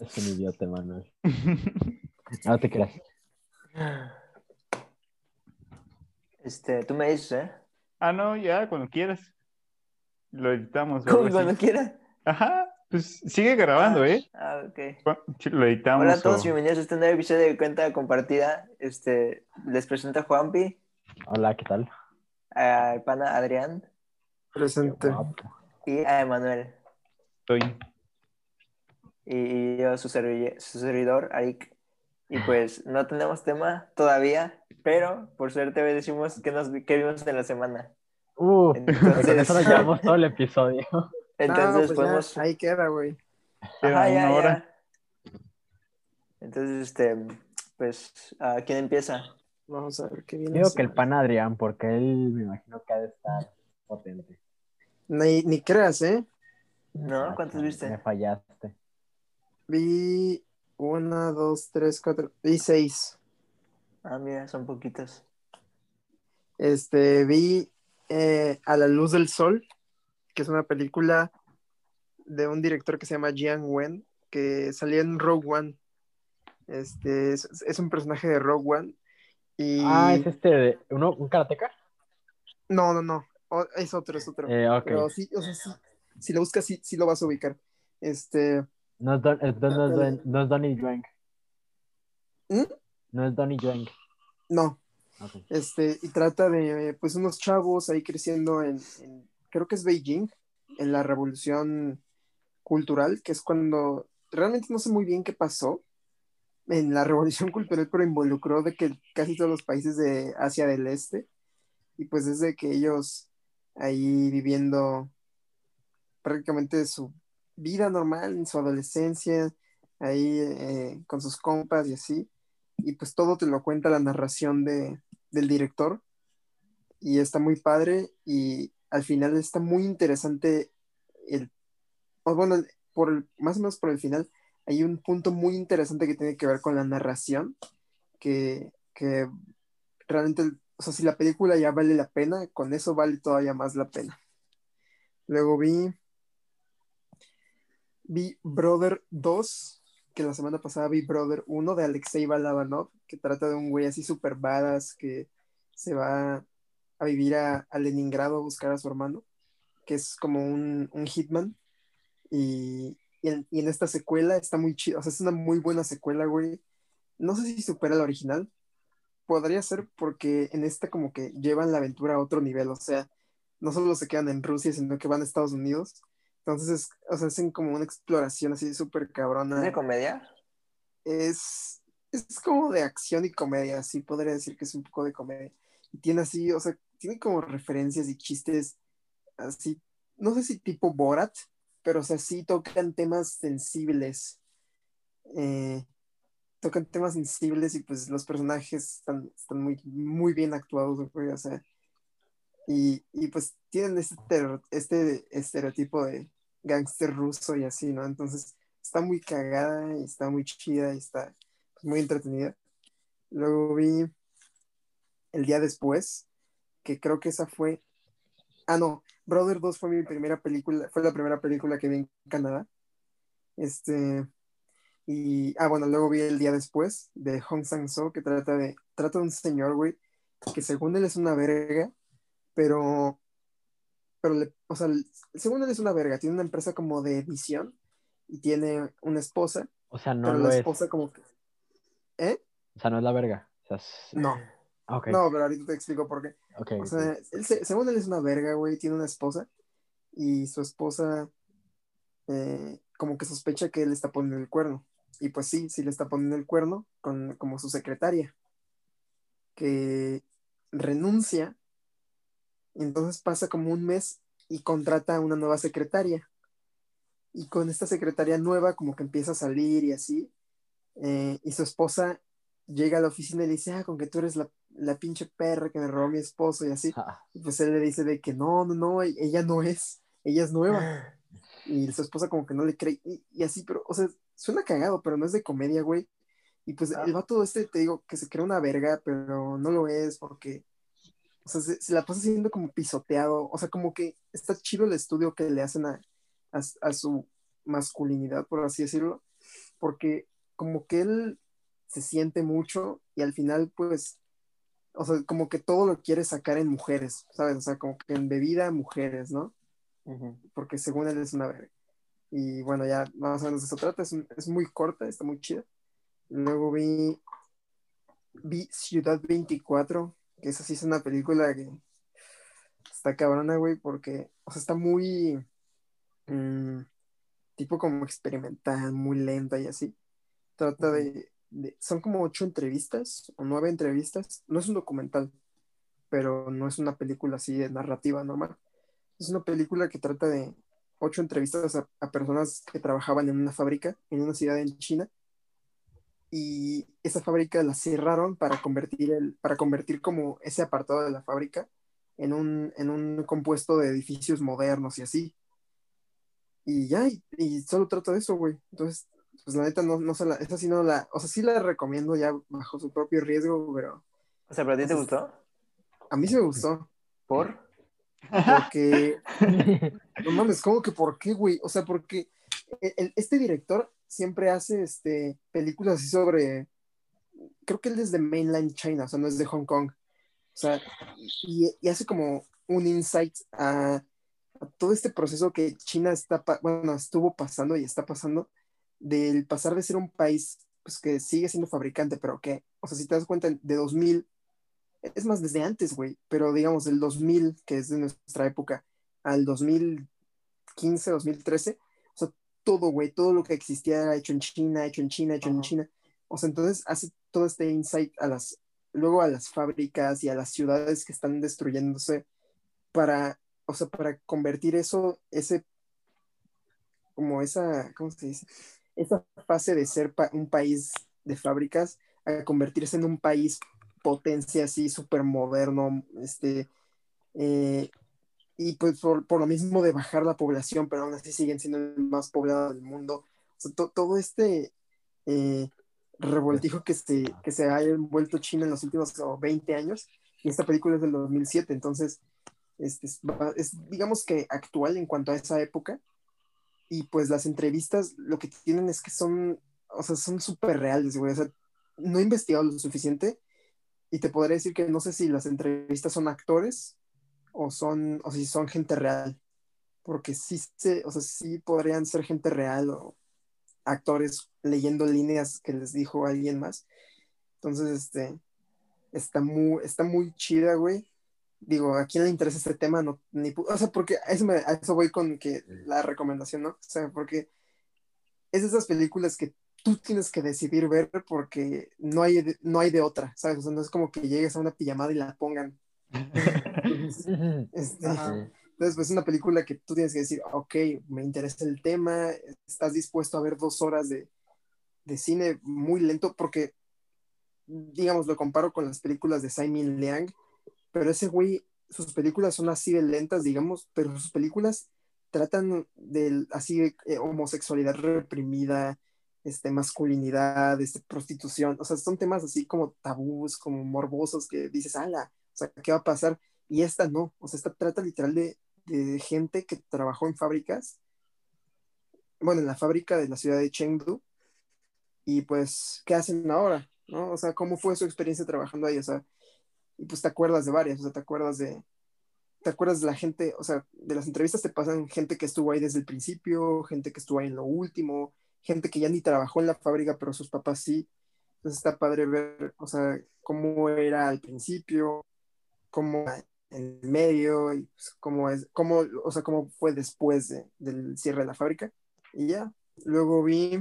Es un idiota, Manuel. No te creas. Este, tú me dices, ¿eh? Ah, no, ya, cuando quieras. Lo editamos. o Como algo cuando quieras. Ajá, pues sigue grabando, ¿eh? Ah, ok. Cu- Lo editamos. Hola a todos, o- bienvenidos a este nuevo episodio de Cuenta Compartida. Este, les presento a Juanpi, Hola, ¿qué tal? al pana Adrián Presente. Y a Emanuel. Estoy. Y, yo, su, su servidor, Arik. Y pues no tenemos tema todavía, pero por suerte hoy decimos qué, nos, qué vimos en la semana. Uh, Entonces- con eso nos llevamos todo el episodio. Entonces No, pues ya, podemos... ahí queda, güey. Queda Ajá, ya, una hora. ya. Entonces, este, pues, ¿a quién empieza? Vamos a ver qué viene. Digo que el pan Adrián, porque él me imagino que ha de estar potente. Ni, ni creas, ¿eh? ¿No? ¿Cuántos Me viste? fallaste. Vi una, dos, tres, cuatro. Vi seis. Ah, mira, son poquitos. Este, vi eh, A la luz del sol, que es una película de un director que se llama Jiang Wen, que salía en Rogue One. Este, es, es un personaje de Rogue One. Y... Ah, es este, de, uno, un karateca. No, no, no. O- es otro, es otro. Eh, ok. Pero sí, o sea, sí, si lo buscas, sí, sí lo vas a ubicar. Este, No es, Don, es- no, es Don- no es Donnie Yueng. ¿Mm? No es Donnie Yueng. no. Este, y trata de, pues, unos chavos ahí creciendo en, en- creo que es Beijing, en la revolución cultural, que es cuando, realmente no sé muy bien qué pasó en la revolución cultural, pero involucró de que casi todos los países de Asia del Este, y pues desde que ellos ahí viviendo prácticamente su vida normal, en su adolescencia, ahí eh, con sus compas y así, y pues todo te lo cuenta la narración de, del director y está muy padre y al final está muy interesante el o bueno por el- más o menos por el final hay un punto muy interesante que tiene que ver con la narración que, que realmente o sea si la película ya vale la pena con eso vale todavía más la pena. Luego vi vi Brother 2 que la semana pasada vi Brother 1 de Alexei Balabanov, que trata de un güey así super badass que se va a vivir a, Leningrado a buscar a su hermano, que es como un, un hitman. Y, y en, y en esta secuela está muy chido, o sea, es una muy buena secuela, güey. No sé si supera la original. Podría ser porque en esta como que llevan la aventura a otro nivel, o sea, no solo se quedan en Rusia, sino que van a Estados Unidos. Entonces, es- o sea, hacen como una exploración así súper cabrona ¿Es de comedia? es, es como de acción y comedia, sí, podría decir que es un poco de comedia. Y tiene así, o sea, tiene como referencias y chistes así, no sé si tipo Borat, pero o sea, sí tocan temas sensibles. Eh, tocan temas sensibles y pues los personajes están, están muy, muy bien actuados, güey, o sea. Y, y pues tienen este, este estereotipo de gángster ruso y así, ¿no? Entonces está muy cagada y está muy chida y está muy entretenida. Luego vi El día después, que creo que esa fue. Ah, no, Brother 2 fue mi primera película, fue la primera película que vi en Canadá. Este. Y. Ah, bueno, luego vi El día después de Hong Sang-soo, que trata de. Trata de un señor, güey, que según él es una verga, pero. Pero, le, o sea, según él es una verga, tiene una empresa como de edición y tiene una esposa, O sea, no pero lo la es. esposa como que... ¿Eh? O sea, no es la verga. O sea, es- No, Ah, ok. no, pero ahorita te explico por qué. ok, O sea, él se- según él es una verga, güey, tiene una esposa y su esposa eh, como que sospecha que él está poniendo el cuerno. Y pues sí, sí le está poniendo el cuerno con, como su secretaria, que renuncia, entonces pasa como un mes y contrata a una nueva secretaria. Y con esta secretaria nueva como que empieza a salir y así, eh, y su esposa llega a la oficina y le dice, ah, con que tú eres la, la pinche perra que me robó mi esposo y así. Ah, Y pues él le dice de que no, no, no, e- ella no es, ella es nueva. Y su esposa como que no le cree. Y, y así, pero, o sea, suena cagado, pero no es de comedia, güey. Y pues Ah. el vato este, te digo, que se cree una verga, pero no lo es porque, o sea, se, se la pasa siendo como pisoteado. O sea, como que está chido el estudio que le hacen a, a, a su masculinidad, por así decirlo. porque como que él se siente mucho y al final pues, o sea, como que todo lo quiere sacar en mujeres, ¿sabes? O sea, como que en bebida mujeres, ¿no? Porque según él es una verga. Y bueno, ya más o menos de eso trata, es, un- es muy corta, está muy chida. Luego vi, vi Ciudad 24, que esa sí es una película que está cabrona, güey, porque, o sea, está muy, mm, tipo como experimental, muy lenta y así. Trata de, de- son como ocho entrevistas o nueve entrevistas. No es un documental, pero no es una película así de narrativa normal. Es una película que trata de ocho entrevistas a, a personas que trabajaban en una fábrica en una ciudad en China. Y esa fábrica la cerraron para convertir, el, para convertir como ese apartado de la fábrica en un, en un compuesto de edificios modernos y así. Y ya, y, y solo trata de eso, güey. Entonces, pues la neta, no, no se la, esa sí no la, o sea, sí la recomiendo ya bajo su propio riesgo, pero O sea, ¿pero a ti te gustó? a mí sí me gustó. ¿Por? Porque, no mames, ¿cómo que por qué, güey? O sea, porque el- el- este director siempre hace este, películas así sobre, creo que él es de mainland China, o sea, no es de Hong Kong. O sea, y, hace como un insight a, a todo este proceso que China está, bueno, estuvo pasando y está pasando, del pasar de ser un país pues, que sigue siendo fabricante, pero que, o sea, si te das cuenta, de 2000, es más, desde antes, güey, pero digamos, del 2000, que es de nuestra época, al 2015, 2013, o sea, todo, güey, todo lo que existía era hecho en China, hecho en China, hecho en. China. O sea, entonces hace todo este insight a las, luego a las fábricas y a las ciudades que están destruyéndose para, o sea, para convertir eso, ese, como esa, ¿cómo se dice? Esa fase de ser pa- un país de fábricas a convertirse en un país potencia así súper moderno, este, eh, y pues por, por lo mismo de bajar la población, pero aún así siguen siendo el más poblado del mundo. O sea, to- todo este eh, revoltijo que se, que se ha envuelto China en los últimos como 20 años, y esta película es del 2007, entonces este, es, va- es, digamos que actual en cuanto a esa época, y pues las entrevistas lo que tienen es que son, o sea, son súper reales, güey, o sea, no he investigado lo suficiente, y te podría decir que no sé si las entrevistas son actores o son, o si son gente real. Porque sí se, o sea, sí podrían ser gente real o actores leyendo líneas que les dijo alguien más. Entonces, este, está muy, está muy chida, güey. Digo, ¿a quién le interesa este tema? No, ni, o sea, porque a eso, me- a eso voy con que la recomendación, ¿no? O sea, porque es de esas películas que tú tienes que decidir ver porque no hay no hay de otra, ¿sabes? O sea, no es como que llegues a una pijamada y la pongan. Entonces, este, entonces, pues es una película que tú tienes que decir, ok, me interesa el tema, estás dispuesto a ver dos horas de, de cine muy lento, porque, digamos, lo comparo con las películas de Simon Liang, pero ese güey, sus películas son así de lentas, digamos, pero sus películas tratan de así eh, homosexualidad reprimida, este, masculinidad, este, prostitución, o sea, son temas así como tabús, como morbosos que dices, ala, sea, ¿qué va a pasar? Y esta no, o sea, esta trata literal de, de gente que trabajó en fábricas, bueno, en la fábrica de la ciudad de Chengdu, y pues, ¿qué hacen ahora? ¿No? O sea, ¿cómo fue su experiencia trabajando ahí? O sea, y pues te acuerdas de varias, o sea, te acuerdas de, te acuerdas de la gente, o sea, de las entrevistas te pasan gente que estuvo ahí desde el principio, gente que estuvo ahí en lo último, gente que ya ni trabajó en la fábrica, pero sus papás sí. Entonces está padre ver, o sea, cómo era al principio, cómo en el medio, y pues, cómo es, cómo, o sea, cómo fue después de- del cierre de la fábrica. Y ya, luego vi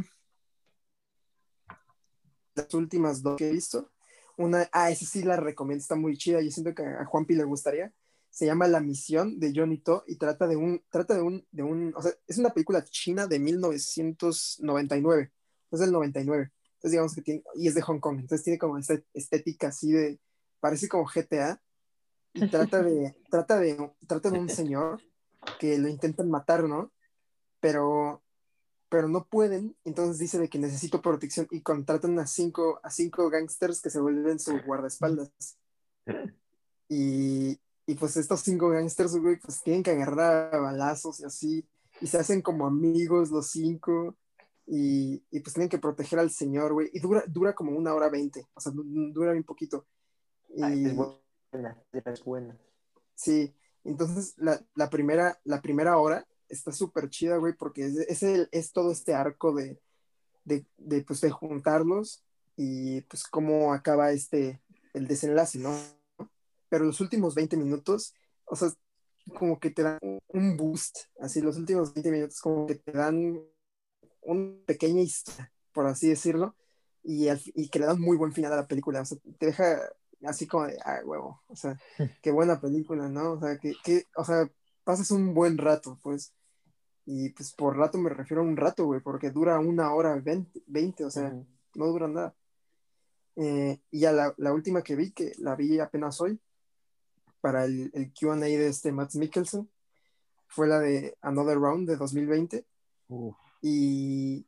las últimas dos que he visto. Una, ah, esa sí la recomiendo, está muy chida, yo siento que a Juanpi le gustaría. Se llama La Misión de Johnny To y trata de un, trata de un, de un, o sea, es una película china de 1999, es del 99. Entonces digamos que tiene, y es de Hong Kong, entonces tiene como esta estética así de, parece como GTA trata de, trata de, trata de un señor que lo intentan matar, ¿no? Pero, pero no pueden, entonces dice de que necesito protección y contratan a cinco, a cinco gangsters que se vuelven su guardaespaldas. Y, y pues estos cinco gangsters, güey, pues tienen que agarrar a balazos y así, y se hacen como amigos los cinco, y, y pues tienen que proteger al señor, güey. Y dura, dura como una hora veinte, o sea, du- dura bien poquito. Y, Ay, es buena, es buena. Sí, entonces la, la primera, la primera hora está súper chida, güey, porque es, es, el- es todo este arco de, de, de, pues, de juntarlos y pues cómo acaba este, el desenlace, ¿no? Pero los últimos 20 minutos, o sea, como que te dan un boost, así los últimos 20 minutos como que te dan una pequeña historia, por así decirlo, y, al y que le dan muy buen final a la película, o sea, te deja así como de, ah, huevo, o sea, qué buena película, ¿no? O sea, que, que, o sea, pasas un buen rato, pues, y pues por rato me refiero a un rato, güey, porque dura una hora veinte, 20, o sea, no dura nada. Eh, y ya la, la última que vi, que la vi apenas hoy, para el, el QA de este Matt Mikkelsen, fue la de Another Round de 2020. Uf, Y,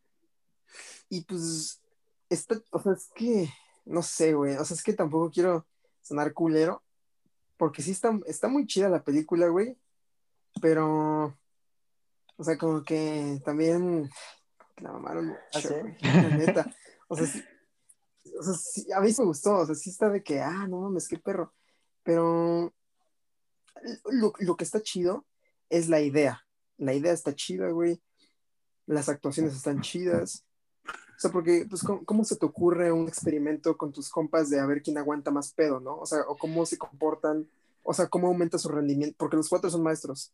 y pues, está, o sea, es que, no sé, güey, o sea, es que tampoco quiero sonar culero, porque sí está, está muy chida la película, güey, pero, o sea, como que también la mamaron mucho, ¿Ah, sí? güey, la neta. O sea, sí- o sea, sí, a mí sí me gustó, o sea, sí está de que, ah, no mames, qué perro, pero lo, lo que está chido es la idea, la idea está chida, güey, las actuaciones están chidas. O sea, porque, pues, ¿cómo, cómo se te ocurre un experimento con tus compas de a ver quién aguanta más pedo, ¿no? O sea, o cómo se comportan, o sea, cómo aumenta su rendimiento, porque los cuatro son maestros.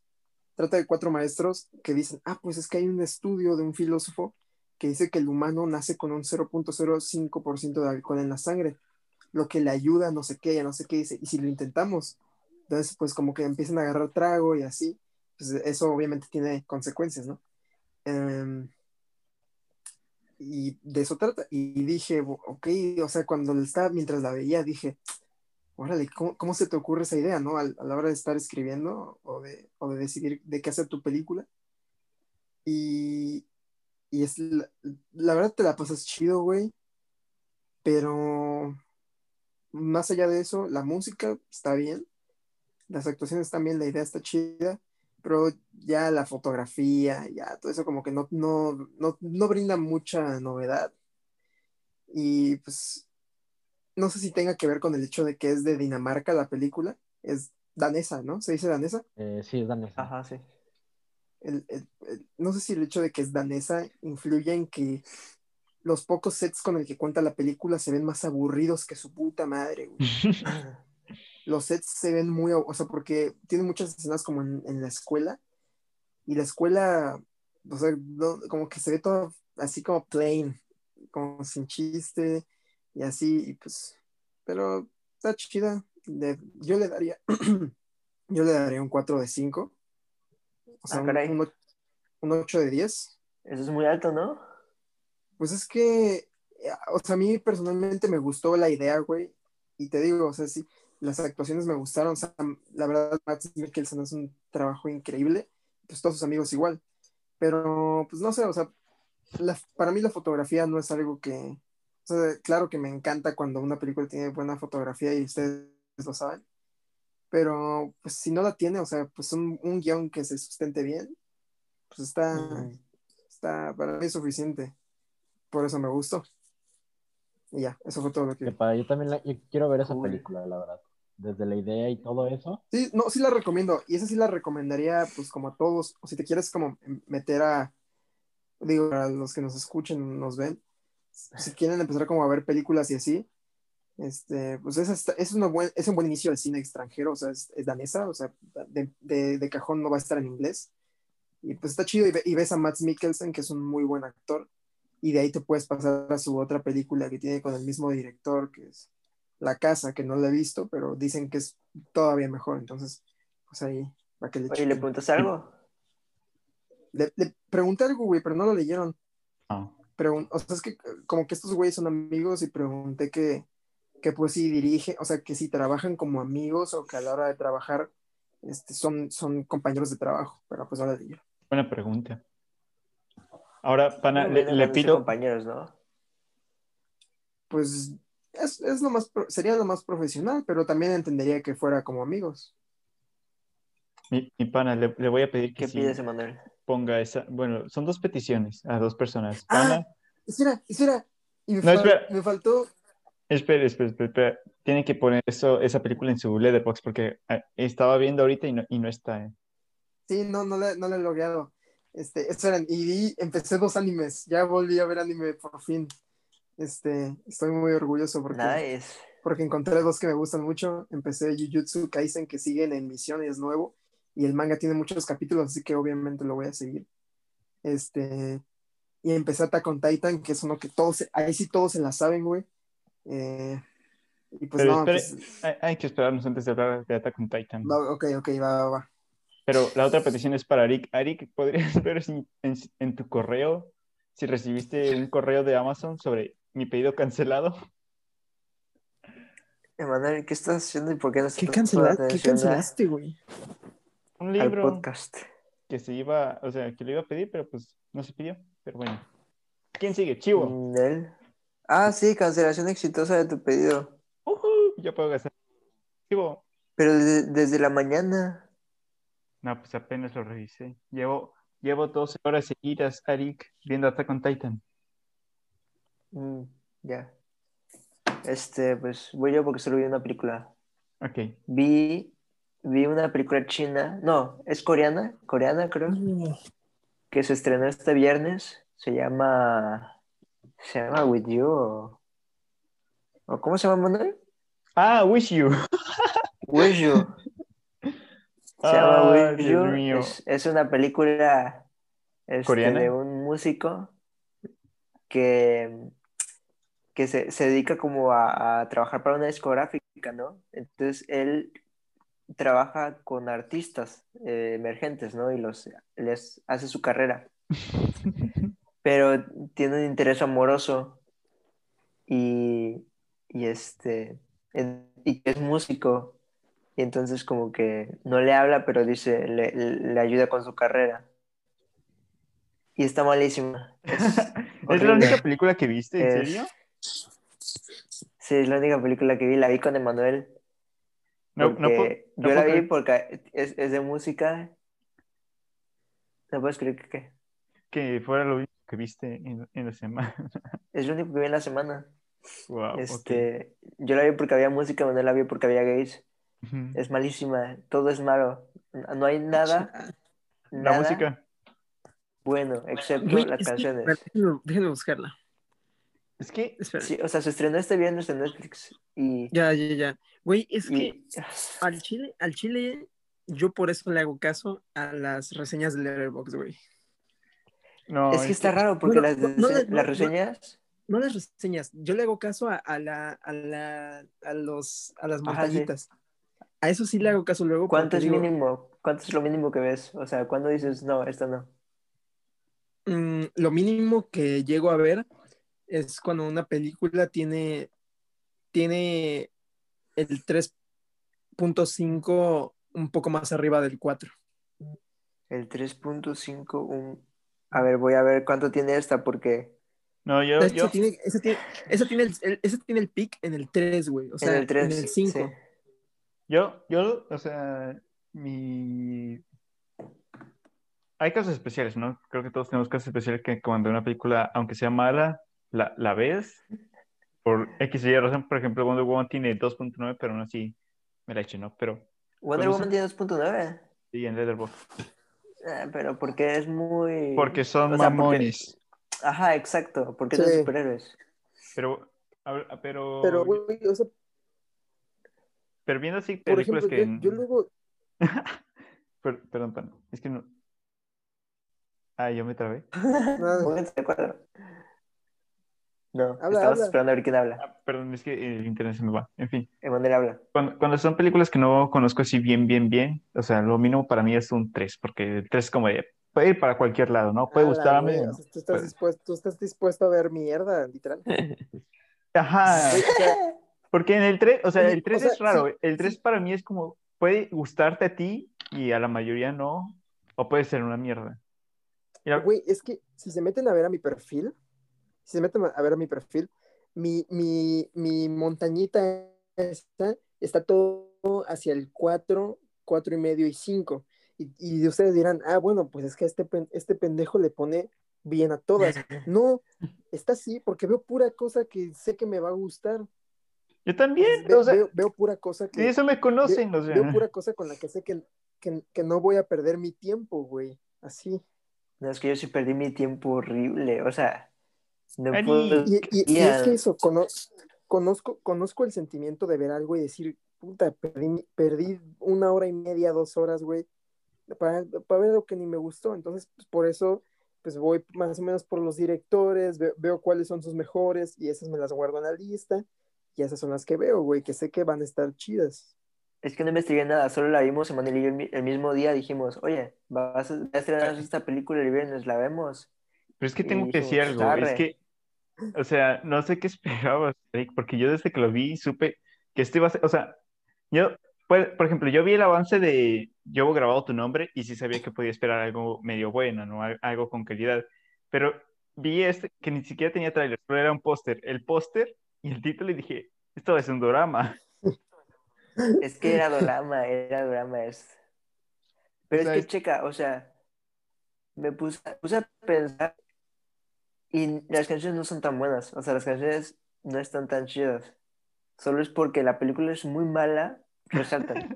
Trata de cuatro maestros que dicen, ah, pues es que hay un estudio de un filósofo que dice que el humano nace con un 0.05% de alcohol en la sangre, lo que le ayuda no sé qué, ya no sé qué dice, y si lo intentamos, entonces, pues como que empiezan a agarrar trago y así, pues eso obviamente tiene consecuencias, ¿no? Em, y de eso trata. Y dije, ok, o sea, cuando estaba, mientras la veía, dije, órale, ¿cómo, cómo se te ocurre esa idea, no? Al- A, la hora de estar escribiendo o de, o de decidir de qué hacer tu película. Y, y es, la, la verdad te la pasas chido, güey. Pero más allá de eso, la música está bien, las actuaciones bien, la idea está chida, pero ya la fotografía, ya todo eso como que no, no, no, no brinda mucha novedad. Y pues no sé si tenga que ver con el hecho de que es de Dinamarca la película, es danesa, ¿no? ¿Se dice danesa? eh, sí, es danesa. Ajá, sí. El- el- el- no sé si el hecho de que es danesa influye en que los pocos sets con el que cuenta la película se ven más aburridos que su puta madre, güey. los sets se ven muy, o sea, porque tiene muchas escenas como en, en la escuela, y la escuela, o sea, no- como que se ve todo así como plain, como sin chiste, y así, y pues, pero está chida. Yo le daría, yo le daría un 4 de 5, o sea, Ah, un, un, un 8 de 10. Eso es muy alto, ¿no? Pues es que, eh, o sea, a mí personalmente me gustó la idea, güey. Y te digo, o sea, sí, las actuaciones me gustaron. La verdad, Matt Mikkelsen hace un trabajo increíble. Pues todos sus amigos igual. Pero, pues no sé, o sea, la- para mí la fotografía no es algo que. O sea, claro que me encanta cuando una película tiene buena fotografía y ustedes lo saben. Pero, pues si no la tiene, o sea, pues un, un guion que se sustente bien, pues está, está para mí suficiente. Por eso me gustó. Y ya, eso fue todo lo Que para, yo también la- yo quiero ver esa Cool. película, la verdad. Desde la idea y todo eso. Sí, no, sí la recomiendo. Y esa sí la recomendaría, pues, como a todos. O si te quieres como meter a. Digo, para los que nos escuchen, nos ven. Si quieren empezar como a ver películas y así. Este, pues está- es, una buen, es un buen inicio del cine extranjero, o sea, es, es danesa, o sea, de, de- de cajón no va a estar en inglés. Y pues está chido y, ve- y ves a Matt Mikkelsen, que es un muy buen actor, y de ahí te puedes pasar a su otra película que tiene con el mismo director, que es La Casa, que no la he visto, pero dicen que es todavía mejor, entonces, pues ahí, para que le Oye, ¿le preguntas algo? Le, le pregunté algo, güey, pero no lo leyeron. Ah, Pregun- o sea, es que como que estos güeyes son amigos y pregunté que, que pues si dirige, o sea, que si trabajan como amigos o que a la hora de trabajar este, son, son compañeros de trabajo, pero pues no la leyeron. buena pregunta. Ahora, pana, Bueno, le, le pido, compañeros, ¿no? Pues es, es lo más, pro- sería lo más profesional, pero también entendería que fuera como amigos. mi, mi pana, le, le voy a pedir que ¿Qué si, pides, Emanuel? ponga esa. Bueno, son dos peticiones a dos personas. Ah. Una- Espera, espera. Y me, No, fal- espera. me faltó. Espera, espera, espera, espera. Tienen que poner eso, esa película en su letterbox porque eh, estaba viendo ahorita y no, y no está. eh. Sí, no, no la, no la he logrado. Este, esperen, y vi- empecé dos animes. Ya volví a ver anime por fin. Este, estoy muy orgulloso porque, Nice. porque encontré dos que me gustan mucho. Empecé Jujutsu Kaisen, que sigue en emisión y es nuevo. Y el manga tiene muchos capítulos, así que obviamente lo voy a seguir. Este, y empecé Attack on Titan, que es uno que todos, ahí sí todos se la saben, güey. Eh, y pues Pero no, espere, pues, hay, hay que esperarnos antes de hablar de Attack on Titan. va, ok, ok, va, va, va. Pero la otra petición es para Arik. Arik, ¿podrías ver si en, en tu correo si recibiste un correo de Amazon sobre mi pedido cancelado? Emanuel, ¿qué estás haciendo y por qué no estás ¿Qué, prestando cancela- ¿qué cancelaste, güey? Un al libro podcast? que se iba, o sea, que lo iba a pedir, pero pues no se pidió. Pero bueno. ¿Quién sigue? Chivo. ¿Él? Ah, sí, cancelación exitosa de tu pedido. Ujú, ya puedo gastar. Chivo. Pero de- desde la mañana. No, pues apenas lo revisé. Llevo, llevo 12 horas seguidas, Arik, viendo Attack on Titan. Mm, ya. Este, pues voy yo porque solo vi una película. Ok. Vi, vi una película china. No, es coreana. Coreana, creo. Que se estrenó este viernes. Se llama. Se llama With You. O, o ¿Cómo se llama, Manuel? Ah, Wish You. With You. Se llama With Dios You. mío. Es, es una película este, ¿Coreana? de un músico que, que se, se dedica como a, a trabajar para una discográfica, ¿no? Entonces él trabaja con artistas eh, emergentes, ¿no? Y los, les hace su carrera. Pero tiene un interés amoroso y, y este y es músico y entonces como que no le habla pero dice le, le ayuda con su carrera. Y está malísima. Es ¿Es la única película que viste? ¿En Es- serio? sí es la única película que vi la vi con Emanuel. No, no puedo- porque no yo la vi porque es, es de música. No puedes creer que qué que fuera lo único que viste en, en la semana. es lo único que vi en la semana. Wow, este yo la vi porque había música Emanuel la vi porque había gays Es malísima todo es malo no hay nada La nada música. bueno excepto las canciones déjenme, déjenme buscarla. Es que Espera. Sí, o sea, se estrenó este viernes en Netflix y, Ya, ya, ya. Güey, es que al chile, al chile, yo por eso le hago caso a las reseñas de Letterboxd, güey. no, es que está raro porque no, las, no, no, las no, no. reseñas, No las reseñas, yo le hago caso a, a la, a la, a los, a las Ajá, sí. montañitas. A eso sí le hago caso luego. ¿cuánto es digo, mínimo? ¿Cuánto es lo mínimo que ves? O sea, ¿cuándo dices, no, esta no? mm, lo mínimo que llego a ver es cuando una película tiene, tiene el 3.5 un poco más arriba del 4. El 3.5, un... A ver, voy a ver cuánto tiene esta porque no, yo, Esa yo, tiene, esa tiene, esa tiene el, el- esa tiene el pic en el 3, güey. O sea, en el 3, en el 5. sí. Yo, yo, o sea, mi... Hay casos especiales, ¿no? Creo que todos tenemos casos especiales que cuando una película, aunque sea mala, la, la ves por X y Y razón. Por ejemplo, Wonder Woman tiene 2.9, pero aún así me la eché, ¿no? Pero Wonder Woman tiene 2.9. sí, en Letterboxd. Ah, pero porque es muy... Porque son o sea, porque-. Ajá, exacto, porque Sí. superhéroes. Pero, pero, Pero, güey, o sea, pero viendo así por películas ejemplo, que... yo, yo luego. Per- perdón, perdón, es que no... Ah, yo me trabé. Pónganse de acuerdo. No, Habla, esperando a ver quién habla. Ah, perdón, es que el internet se me va. En fin, Emanuel habla. cuando, cuando son películas que no conozco así bien, bien, bien, o sea, lo mínimo para mí es un 3, porque el 3 es como de, puede ir para cualquier lado, ¿no? Puede gustarme. o sea, tú, estás Puede. dispuesto, tú estás dispuesto a ver mierda, literal. Ajá, porque en el 3, o sea, el 3 o sea, es raro. sí, el 3 sí. para mí es como, puede gustarte a ti y a la mayoría no, o puede ser una mierda. La- Güey, es que si se meten a ver a mi perfil, si se meten a ver a mi perfil, mi, mi, mi montañita está, está todo hacia el 4, 4 y medio y 5. Y, y ustedes dirán, ah, bueno, pues es que este, este pendejo le pone bien a todas. No, está así porque veo pura cosa que sé que me va a gustar. Yo también, Ve- o sea, veo, veo pura cosa que, eso me conocen, o sea. veo pura cosa con la que sé que, que, que no voy a perder mi tiempo, güey. Así. No, es que yo sí perdí mi tiempo horrible. O sea, no Ani. puedo. Y, y- y es que eso, cono- conozco, conozco el sentimiento de ver algo y decir, puta, perdí, perdí una hora y media, dos horas, güey, para, para ver algo que ni me gustó. Entonces, pues, por eso, pues voy más o menos por los directores, ve- veo, cuáles son sus mejores y esas me las guardo en la lista. Y esas son las que veo, güey, que sé que van a estar chidas. Es que no investigué nada, solo la vimos Emanuel y yo el, mi- el mismo día. Dijimos, oye, vas a, va a estrenar esta película el viernes, la vemos. Pero es que Y tengo que decir algo, es que, o sea, no sé qué esperabas, Eric, porque yo desde que lo vi supe que esto iba a ser, o sea, yo, pues, por ejemplo, yo vi el avance de Yo he grabado tu nombre y sí sabía que podía esperar algo medio bueno, ¿no? Al- Algo con calidad, pero vi este que ni siquiera tenía tráiler, solo era un póster, el póster y el título y dije, esto va a ser un drama. Es que era drama, era drama. Es... Pero O sea, es es- que, checa, o sea, me puse, puse a pensar y las canciones no son tan buenas. O sea, las canciones no están tan chidas. Solo es porque la película es muy mala, resaltan.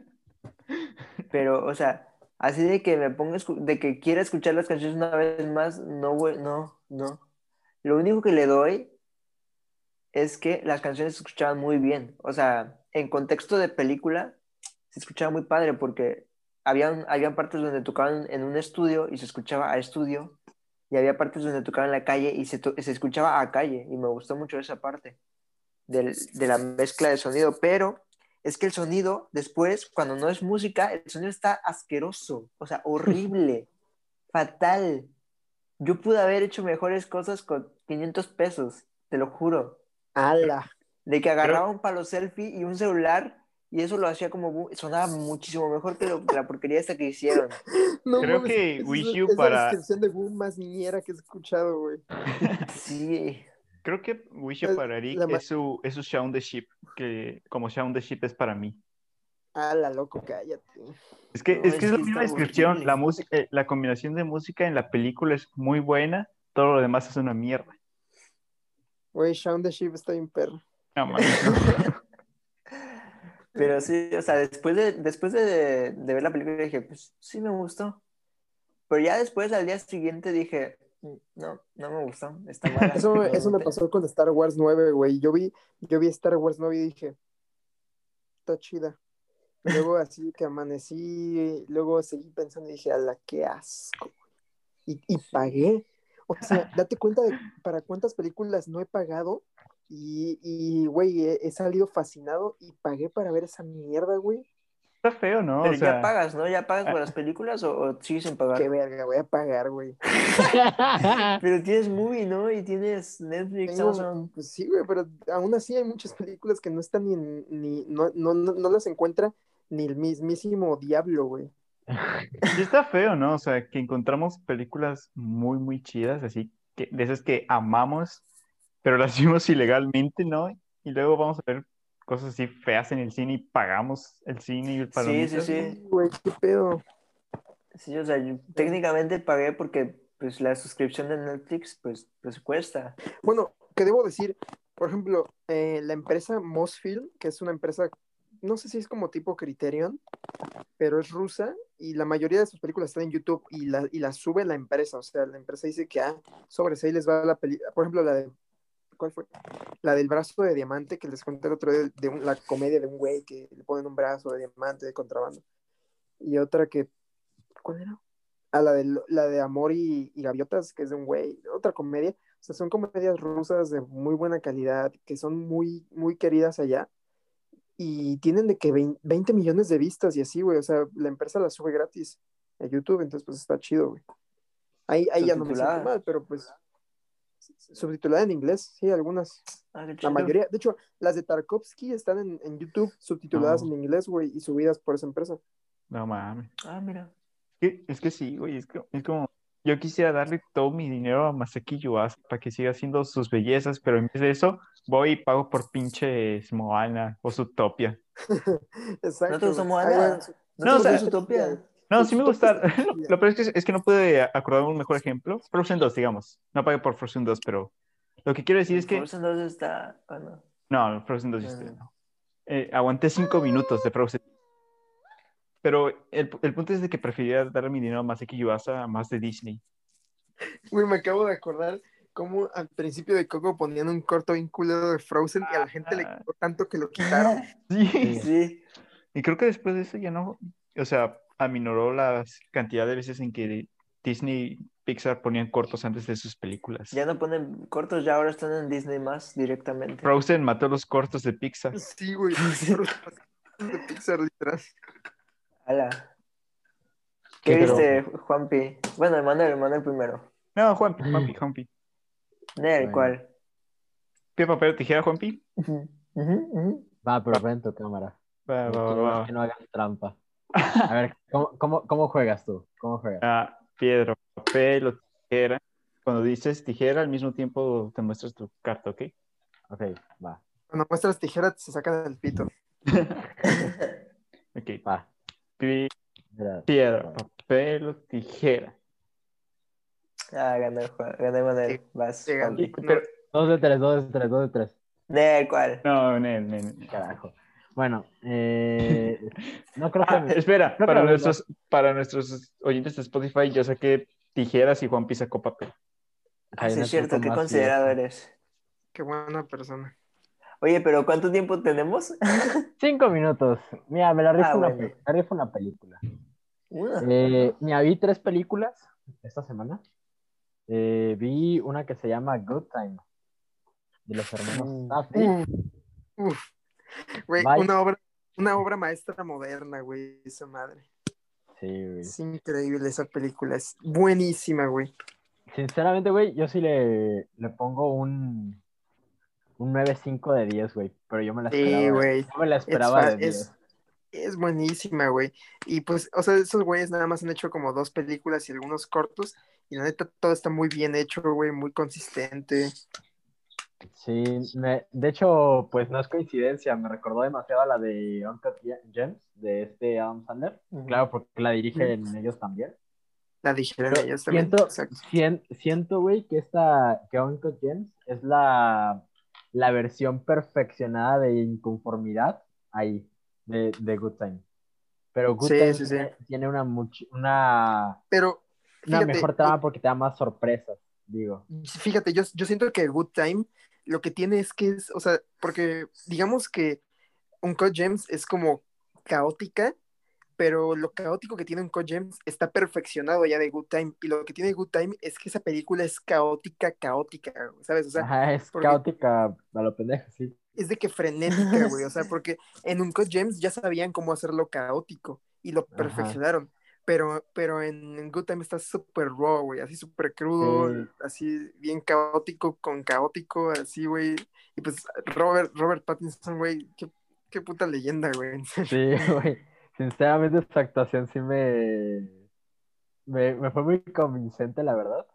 Pero, o sea, así de que me ponga, de que quiera escuchar las canciones una vez más, no, no, no. Lo único que le doy es que las canciones se escuchaban muy bien. O sea, en contexto de película, se escuchaba muy padre porque habían, habían partes donde tocaban en un estudio y se escuchaba a estudio, y había partes donde tocaban en la calle y se, se escuchaba a calle, y me gustó mucho esa parte del- de la mezcla de sonido, pero es que el sonido después, cuando no es música, el sonido está asqueroso, o sea, horrible, fatal. Yo pude haber hecho mejores cosas con 500 pesos, te lo juro. ¡Hala! De que agarraba un palo selfie y un celular y eso lo hacía como sonaba muchísimo mejor que lo- la porquería esta que hicieron. No Creo mames, que Wish es, You es para- la descripción de boom más niñera que he escuchado, güey. Sí, Creo que Wish You para Eric la es su, es su Shaun the Sheep, que como Shaun the Sheep es para mí. ¡Hala, loco, cállate! Es que, No, es que es que la misma descripción, horrible. la música, eh, la combinación de música en la película es muy buena, todo lo demás es una mierda. Güey, Shaun the Sheep está bien perro. No pero sí, o sea, después de, después de, de ver la película dije, pues sí me gustó. Pero ya después, al día siguiente, dije, "Mm, no, no me gustó, está mala. Eso, No eso me pasó con Star Wars 9, güey. Yo vi, yo vi Star Wars 9 y dije, está chida. Luego así que amanecí, luego seguí pensando y dije, a la qué asco. Y, y pagué. O sea, date cuenta de para cuántas películas no he pagado y, y güey, he, he salido fascinado y pagué para ver esa mierda, güey. Está feo, ¿no? Pero O sea, ya pagas, ¿no? ¿Ya pagas por las películas o, o sigues sin pagar? Qué verga, voy a pagar, güey. Pero tienes Movie, ¿no? Y tienes Netflix, Tengo- Amazon. pues sí, güey, pero aún así hay muchas películas que no están ni, en- ni no, no, no, no las encuentra ni el mismísimo diablo, güey. sí está feo, ¿no? O sea, que encontramos películas muy, muy chidas, así, que, de esas que amamos, pero las vimos ilegalmente, ¿no? Y luego vamos a ver cosas así feas en el cine y pagamos el cine y el Sí, sí, palomitas. sí. Güey, qué pedo. Sí, o sea, yo técnicamente pagué porque pues la suscripción de Netflix pues, pues cuesta. Bueno, que debo decir, por ejemplo, eh, la empresa Mosfilm, que es una empresa, no sé si es como tipo Criterion, pero es rusa y la mayoría de sus películas están en YouTube y la, y las sube la empresa. O sea, la empresa dice que, ah, sobre ahí les va la película. Por ejemplo, la de. ¿Cuál fue? La del brazo de diamante que les conté el otro día, de la comedia de un güey que le ponen un brazo de diamante de contrabando. Y otra que. ¿Cuál era? Ah, la de, la de Amor y, y Gaviotas, que es de un güey. Otra comedia. O sea, son comedias rusas de muy buena calidad, que son muy, muy queridas allá. Y tienen de que 20, 20 millones de vistas y así, güey. O sea, la empresa las sube gratis a YouTube, entonces pues está chido, güey. Ahí, ahí ya no me siento mal, pero pues subtitulada en inglés, sí, algunas. Ah, La mayoría, de hecho, las de Tarkovsky están en, en YouTube subtituladas No. en inglés, güey, y subidas por esa empresa. No mames. Ah, mira. Es que, es que sí, güey, es, que- es como, yo quisiera darle todo mi dinero a Masaki Yuasa para que siga haciendo sus bellezas, pero en vez de eso, voy y pago por pinches Moana o Zootopia. Exacto. ¿No te gustó. Moana? Ah, ¿No, No, te o sea, gustó Zootopia? No, sí me gusta. Lo, lo peor es que, es que no pude acordar un mejor ejemplo. Frozen 2, digamos. No pagué por Frozen 2, pero lo que quiero decir es que. Frozen 2 está. Bueno, No, Frozen 2 yo estoy- Mm. no. Eh, aguanté cinco minutos de Frozen. Pero el, el punto es de que prefería darle mi dinero a Masaki Yuasa a más de Disney. Güey, me acabo de acordar cómo al principio de Coco ponían un corto bien culero de Frozen y a la gente le Ah. gustó tanto que lo quitaron. Sí. sí. Y creo que después de eso ya no. O sea, aminoró la cantidad de veces en que Disney Pixar ponían cortos antes de sus películas. Ya no ponen cortos, ya ahora están en Disney más directamente. Frozen mató los cortos de Pixar. Sí, güey. de Pixar, literal. Ala. ¿Qué viste, Juanpi? Bueno, Emanuel, Emanuel primero. No, Juanpi, Juanpi, Juanpi. Nel, Bueno. ¿cuál? ¿Qué papel o tijera, Juanpi? Va, pero ven tu cámara. Va, va, va. que no hagas trampa. A ver, ¿cómo, cómo, cómo juegas tú? ¿Cómo juegas? Ah, piedra, papel o tijera. Cuando dices tijera, al mismo tiempo te muestras tu carta, ¿ok? Ok, va, Cuando muestras tijeras se sacan del pito. Ok. va. Pi- Piedra, papel o tijera. Ah, gané, Juan, Vas, sí, gané. Juanpi. Pero, Dos de tres, dos de tres, dos de tres. Nel, ¿cuál? no, no, no. Carajo. Bueno, eh, no creo Ah, que... espera, creo para nuestros, para nuestros oyentes de Spotify, yo saqué tijeras y Juanpi sacó papel. Ah, sí, es cierto, qué considerado eres. Qué buena persona. Oye, pero ¿cuánto tiempo tenemos? Cinco minutos. Mira, me la rifo, Ah, una, bueno. me rifo una película. Eh, mira, vi tres películas esta semana. Eh, vi una que se llama Good Time, de los hermanos Mm. Safdie. Uf, uf. Güey, Vaya. una obra, una obra maestra moderna, güey, esa madre. Sí, güey. Es increíble esa película, es buenísima, güey. Sinceramente, güey, yo sí le, le pongo un, un 9.5 de 10, güey. Pero yo me la Sí, esperaba. güey. Yo me la esperaba de 10. es- Es buenísima, güey. Y pues, o sea, esos güeyes nada más han hecho como dos películas y algunos cortos. Y la neta, todo está muy bien hecho, güey, muy consistente. Sí, me- de hecho, pues no es coincidencia, me recordó demasiado a la de Uncut Ge- Gems, de este Adam Sandler. Claro, porque la dirigen ellos también. La dijeron ellos también. siento, siento, güey, que esta, que Uncut Gems es la, la versión perfeccionada de inconformidad ahí, de, de Good Time. Pero Good Sí, Time sí, sí. tiene, una, much- una, Pero, una fíjate, mejor trama porque te da más sorpresas, digo. fíjate, yo, yo siento que Good Time lo que tiene es que es, o sea, porque digamos que Uncut Gems es como caótica, pero lo caótico que tiene Uncut Gems está perfeccionado ya de Good Time. Y lo que tiene Good Time es que esa película es caótica, caótica, ¿sabes? O sea, Ajá, es caótica a lo pendejo, sí. es de que frenética, güey. O sea, porque en Uncut Gems ya sabían cómo hacerlo caótico y lo Ajá. perfeccionaron. Pero, pero en, en Good Time está súper raw, güey, así súper crudo, Sí. así bien caótico con caótico, así, güey. Y pues Robert, Robert Pattinson, güey, qué, qué puta leyenda, güey. Sí, güey. Sinceramente, esta actuación sí me, me, me fue muy convincente, la verdad.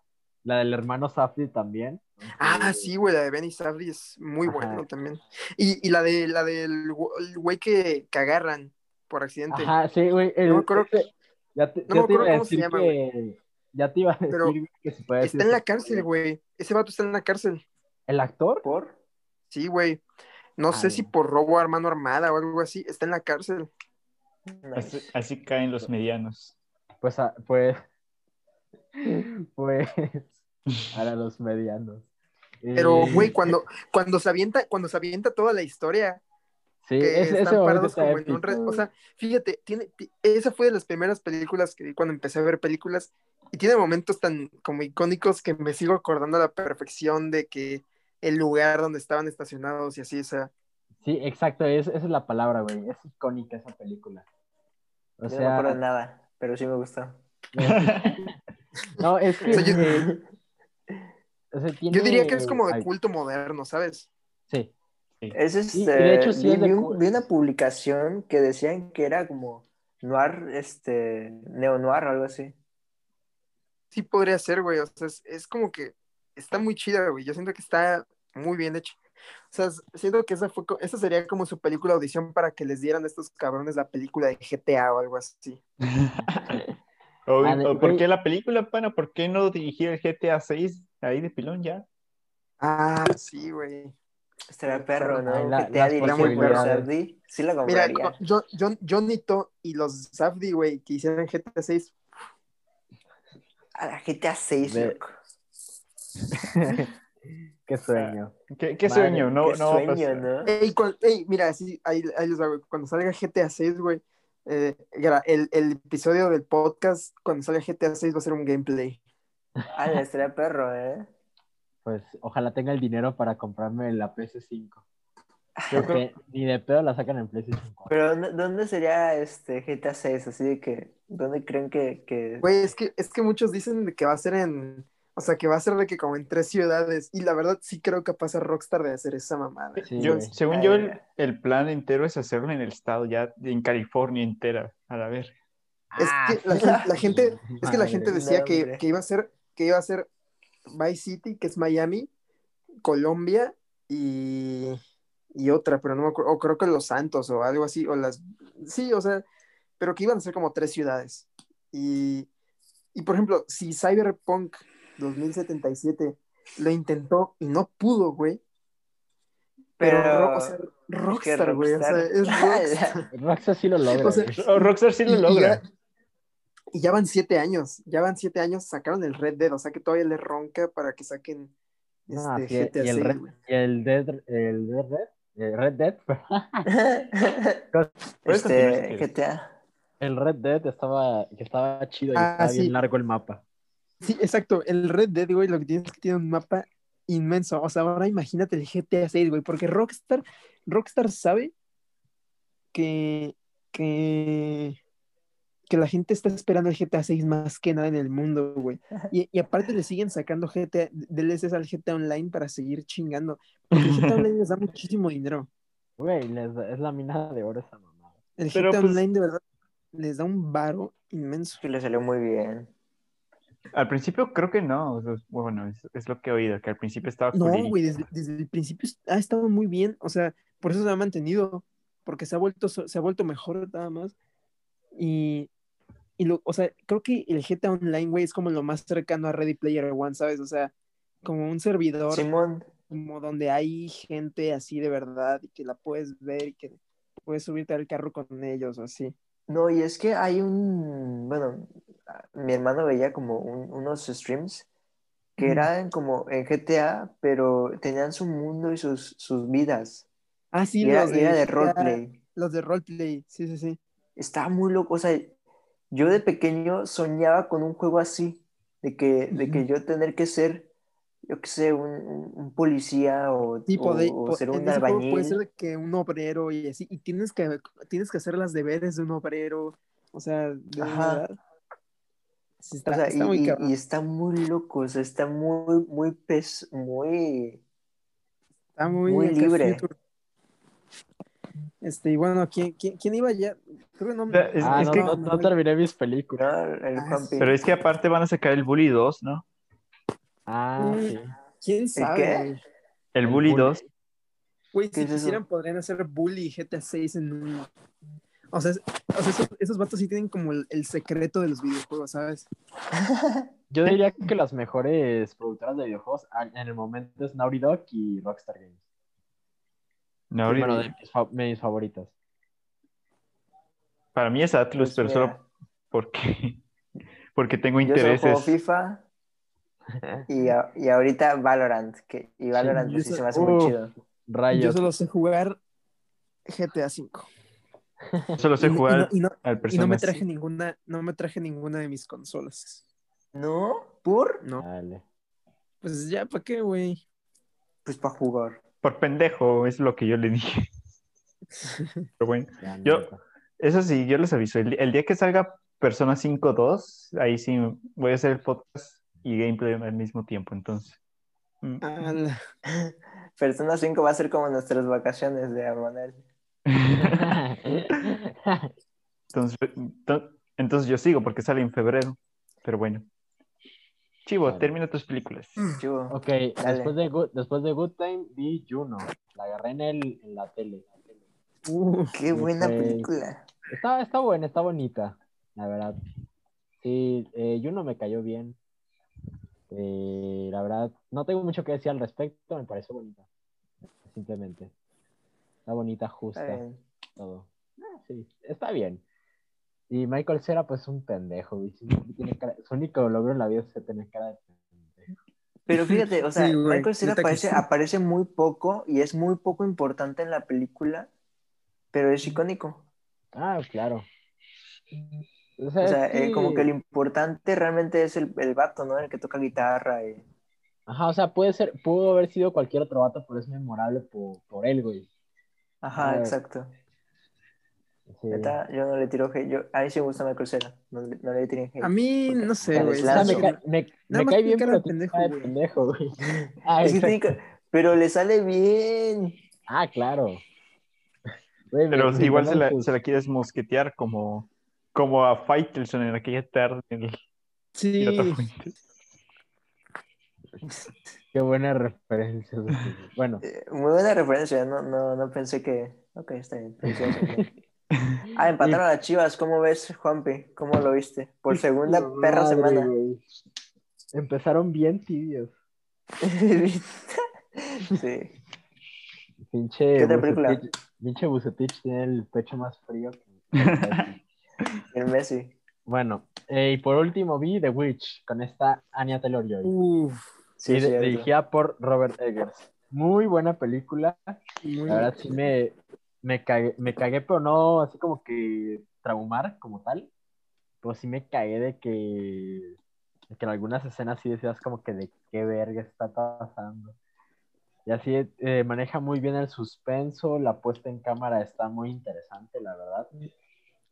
La del hermano Safdie también. Ah, aunque- sí, güey, la de Benny Safdie es muy Ajá. bueno también. Y, y la de la del güey que, que agarran por accidente. Ajá, sí, güey. el- No acuerdo- ese- ya te, no ya me te acuerdo cómo se llama, que. Ya te iba a decir Pero que se puede decir Está en la cárcel, güey. Ese vato está en la cárcel. ¿El actor? ¿Por? Sí, güey. No sé Ah, si bien. por robo a mano armada o algo así. Está en la cárcel. Así, Nice. así caen los medianos. Pues, ah, pues. Pues. Para los medianos. Pero, Eh, güey, cuando, cuando se avienta, cuando se avienta toda la historia, Sí, que ese, parados como en un re- O sea, fíjate, tiene, ti- esa fue de las primeras películas que vi cuando empecé a ver películas. Y tiene momentos tan como icónicos que me sigo acordando a la perfección de que el lugar donde estaban estacionados y así, o sea. Sí, exacto, es- esa es la palabra, güey. Es icónica esa película. O Yo no me sea, acuerdo de nada, pero sí me gustó. no, es que. O sea, yo- eh, o sea, Yo diría que es como de ay, culto moderno, ¿sabes? Sí, Es este, Sí, y de hecho sí vi, es de vi un- cu- vi una publicación que decían que era como noir, este, neo-noir o algo así. Sí podría ser, güey. O sea, es, es como que está muy chida, güey. Yo siento que está muy bien hecho. O sea, siento que esa fue, esa sería como su película audición para que les dieran a estos cabrones la película de GTA o algo así. O- Ah, ¿Por qué la película, pana? ¿Por qué no dirigir el GTA 6 ahí de pilón ya? Ah, sí, güey. Estaría perro, ¿no? Ay, la- posibilidades. Safdie. Sí la Mira, compraría. con- John, John, Johnito y los Safdie, güey, que hicieron GTA 6. A la GTA 6, Ve- loco. Qué sueño. ¿Qué, qué Madre, sueño? No, Qué no va a sueño, pasar. ¿no? Ey, cuan- ey, mira, sí, ahí, ahí les güey. Cuando salga GTA 6, güey, eh, el, el episodio del podcast, cuando salga GTA 6, va a ser un gameplay. Ah, la estaría perro, ¿eh? Pues ojalá tenga el dinero para comprarme la PS5. Yo creo- Porque ni de pedo la sacan en PlayStation 4. Pero ¿dónde- ¿dónde sería este GTA 6? Así de que, ¿dónde creen que, que... Güey, es que, es que muchos dicen que va a ser en. O sea, que va a ser de que como en tres ciudades. Y la verdad sí creo que pasa Rockstar de hacer esa mamada. Sí, Yo- según Ah, yo, ya. el, el plan entero es hacerlo en el estado, ya en California entera, a la ver. Es que la, la gente, es que la gente decía que, que iba a ser, que iba a ser Vice City, que es Miami, Colombia y, y otra, pero no me acuerdo, o creo que Los Santos o algo así, o las, sí, o sea, pero que iban a ser como tres ciudades. Y, y por ejemplo, si Cyberpunk 2077 lo intentó y no pudo, güey, pero, Pero... Ro- o sea, Rockstar, güey, o sea, es Rockstar. Rockstar sí lo logra. O sea, güey. Rockstar sí lo y logra. ya- Y ya van siete años, ya van siete años, sacaron el Red Dead, o sea que todavía le ronca para que saquen No, este, GTA y el 6, Red, y el Dead, el Dead Red, el Red Dead, este. GTA. el Red Dead estaba, que estaba chido y Ah, estaba sí. bien largo el mapa. Sí, exacto, el Red Dead, güey, lo que tiene es que tiene un mapa inmenso, o sea, ahora imagínate el GTA 6, güey, porque Rockstar, Rockstar sabe que, que, que la gente está esperando el GTA 6 más que nada en el mundo, güey, y, y aparte le siguen sacando GTA, DLCs al GTA Online para seguir chingando, porque el GTA Online les da muchísimo dinero. Güey, es la mina de oro esa mamada. El Pero, GTA pues- Online de verdad les da un varo inmenso. Sí, le salió muy bien. Al principio creo que no. bueno, es, es lo que he oído, que al principio estaba No, güey, desde, desde el principio ha estado muy bien, o sea, por eso se ha mantenido, porque se ha vuelto, se ha vuelto mejor nada más. Y, y lo, o sea, creo que el GTA Online, güey, es como lo más cercano a Ready Player One, ¿sabes? O sea, como un servidor, Simón, como donde hay gente así de verdad y que la puedes ver y que puedes subirte al carro con ellos o así. No, y es que hay un, bueno, mi hermano veía como un- unos streams que eran como en GTA, pero tenían su mundo y sus, sus vidas. Ah, sí, y era, los era de roleplay. Los de roleplay, sí, sí, sí. Estaba muy loco, o sea, yo de pequeño soñaba con un juego así, de que, de que yo tener que ser, yo qué sé, un, un- policía o, Sí, o- pode- o ser un albañil. puede ser que un obrero y así, y tienes que, tienes que hacer las deberes de un obrero, o sea, de Ajá. Sí, está, O sea, está y, muy y- cabrón. y está muy loco, o sea, está muy, muy pes, muy... Está muy, libre. Este, y bueno, ¿quién, quién, quién iba ya? Creo que no, es- ah, es no, que- no, no terminé mis películas. ¿no? El Ah, Juanpi. Pero es que aparte van a sacar el Bully 2, ¿no? Ah, Mm. sí. ¿Quién sabe? qué? El Bully Bully. 2. Güey, ¿Qué si es eso? quisieran podrían hacer Bully y GTA 6 en un... O sea, o sea, esos, esos vatos sí tienen como el, el secreto de los videojuegos, ¿sabes? Yo diría que las mejores productoras de videojuegos en el momento es Naughty Dog y Rockstar Games. No, Sí, bueno, de mis, fa- mis favoritas. Para mí es Atlus, Pues pero mira, solo porque, porque tengo Yo solo juego intereses. FIFA y, a- y ahorita Valorant, que, y Valorant yo pues, sí se me hace Uh, muy chido. Yo Rayos. solo sé jugar GTA 5. Solo sé Y, y jugar no, y no- al y no me traje 5. ninguna, no me traje ninguna de mis consolas. ¿No? ¿Por? No, Dale. pues ya, ¿para qué, güey? Pues para jugar. Por pendejo, es lo que yo le dije. Pero bueno, Ya, Yo- eso sí, yo les aviso. El, el día que salga Persona 5 2, ahí sí voy a hacer el podcast y gameplay al mismo tiempo, entonces. Mm. Persona 5 va a ser como nuestras vacaciones de Amanel. Entonces, to- entonces yo sigo porque sale en febrero. Pero bueno. Chivo, termina tus películas. Chivo. Ok, después de, Good, después de Good Time vi Juno. La agarré en, el, en la tele. Uh, Qué buena Ok. película. Está, está buena, está bonita, la verdad. Sí, eh, Juno me cayó bien. Eh, la verdad, no tengo mucho que decir al respecto, me parece bonita. Simplemente. Está bonita, justa, Está bien. todo. Ah, sí, está bien. Y Michael Cera, pues un pendejo, tiene cara- Su único logro en la vida es tener cara de pendejo. Pero fíjate, o sea, Sí, güey, Michael Cera que aparece, sí. aparece muy poco y es muy poco importante en la película, pero es icónico. Ah, claro. O O sea, eh, como que- lo importante realmente es el, el vato, ¿no? El que toca guitarra. Y... Ajá, o sea, puede ser, pudo haber sido cualquier otro vato, pero es memorable por, por él, güey. Ajá, exacto. Sí. Neta, yo no le tiro hate. Yo, a mí sí me gusta Michael Cera. No, le- no le tiren hate. a mí, Porque- no sé, güey. O sea, me, cae- me, me bien, pero pendejo, güey. pendejo, güey. Ah, Es que Pero le sale bien. Ah, claro. Güey, Pero me igual se la, se la quieres mosquetear como, como a Faitelson en aquella tarde en el Sí. Qué buena referencia. Bueno, Eh, Muy buena referencia. No, no, no pensé que. Ok, está bien. Ah, empataron a las chivas. ¿Cómo ves, Juanpi? ¿Cómo lo viste? Por segunda Madre, perra semana. güey. Empezaron bien tibios. sí. Pinche ¿Qué otra película? Bucetich, pinche Bucetich tiene el pecho más frío que... El Messi. Bueno, eh, y por último vi The Witch con esta Anya Taylor-Joy. Uf, Sí, cierto. dirigida por Robert Eggers. Muy buena película. muy La verdad sí me, me, cagué, me cagué, pero no así como que traumar como tal. Pero sí me cagué de que, de que en algunas escenas sí decías como que de qué verga está pasando. Y así eh, maneja muy bien el suspenso, la puesta en cámara está muy interesante, la verdad.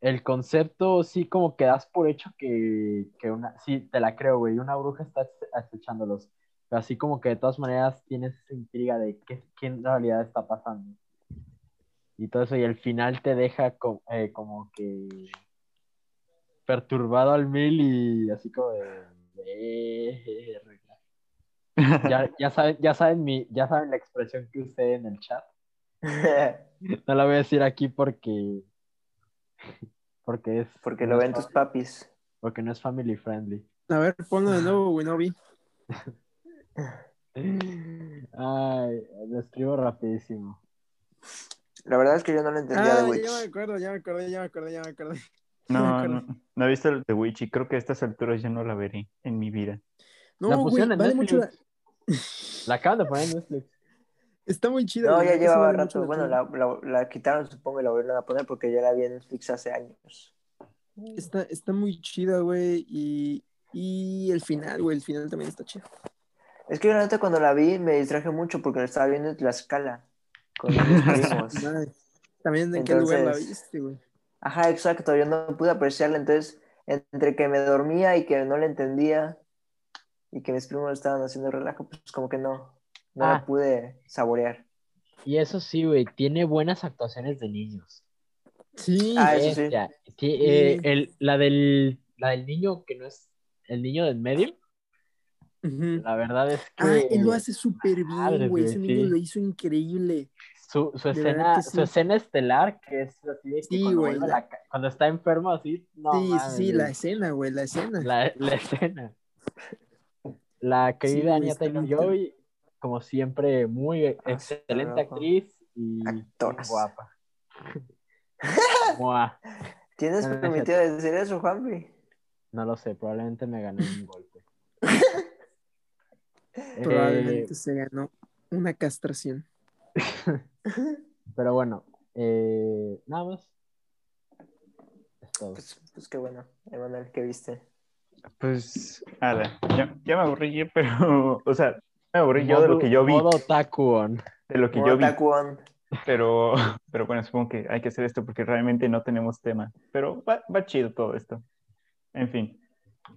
El concepto sí como que das por hecho que, que una, sí, te la creo, güey, una bruja está acechándolos. Pero así como que de todas maneras tienes esa intriga de qué, qué en realidad está pasando. Y todo eso, y el final te deja co- eh, como que perturbado al mil y así como de... Ya, ya saben, ya saben mi, ya saben la expresión que usé en el chat. No la voy a decir aquí porque porque es Porque no lo ven tus papis. porque no es family friendly. A ver, ponlo de nuevo, güey, no vi. Ay, lo escribo rapidísimo. La verdad es que yo no lo entendía Ah, de Witch. ya me acuerdo, ya me acordé, ya me acordé, ya me acordé. No, Me no, acuerdo. no he visto el de Witch y creo que a estas alturas ya no la veré en mi vida. No, La güey, pusieron en vale mucho la... La acaban de poner en Netflix. Está muy chida. No, ya llevaba rato. Bueno, la, la, la quitaron, supongo, y la volvieron a poner porque ya la vi en Netflix hace años. Está, está muy chida, güey, y, y el final, güey, el final también está chido. Es que yo, la neta, cuando la vi me distraje mucho porque la estaba viendo en Tlaxcala con mis primos. Madre. También en qué lugar la viste, güey. Ajá, exacto. Yo no pude apreciarla. Entonces, entre que me dormía y que no la entendía y que mis primos estaban haciendo relajo, pues como que no, no Ah. la pude saborear. Y eso sí, güey, tiene buenas actuaciones de niños. Sí, Ah, eso sí. Eh, Sí. el- la, del, la del niño que no es el niño del medio, la verdad es que Ah, él lo hace súper bien, güey. Ese niño sí. lo hizo increíble. su, su escena, su escena estelar, que es así de que Sí, cuando, la- la ca- cuando está enfermo así, no sí, sí, la escena, güey, la escena. la, la escena. La querida Anya Taylor Joy, como siempre, muy excelente loco. actriz y Actoras. guapa. ¿Tienes Ah, no permitido decir eso, Juanpi? No lo sé, probablemente me gané un golpe. Eh, Probablemente se ganó una castración. pero bueno, eh, nada más. Pues, pues qué bueno, Emanuel, ¿qué viste? Pues, nada, ya, ya me aburrí pero, o sea, me aburrí yo de lo que yo vi, Modo Takuon. de lo que Modo yo vi, Takuon. pero, pero bueno, supongo que hay que hacer esto porque realmente no tenemos tema, pero va, va chido todo esto. En fin,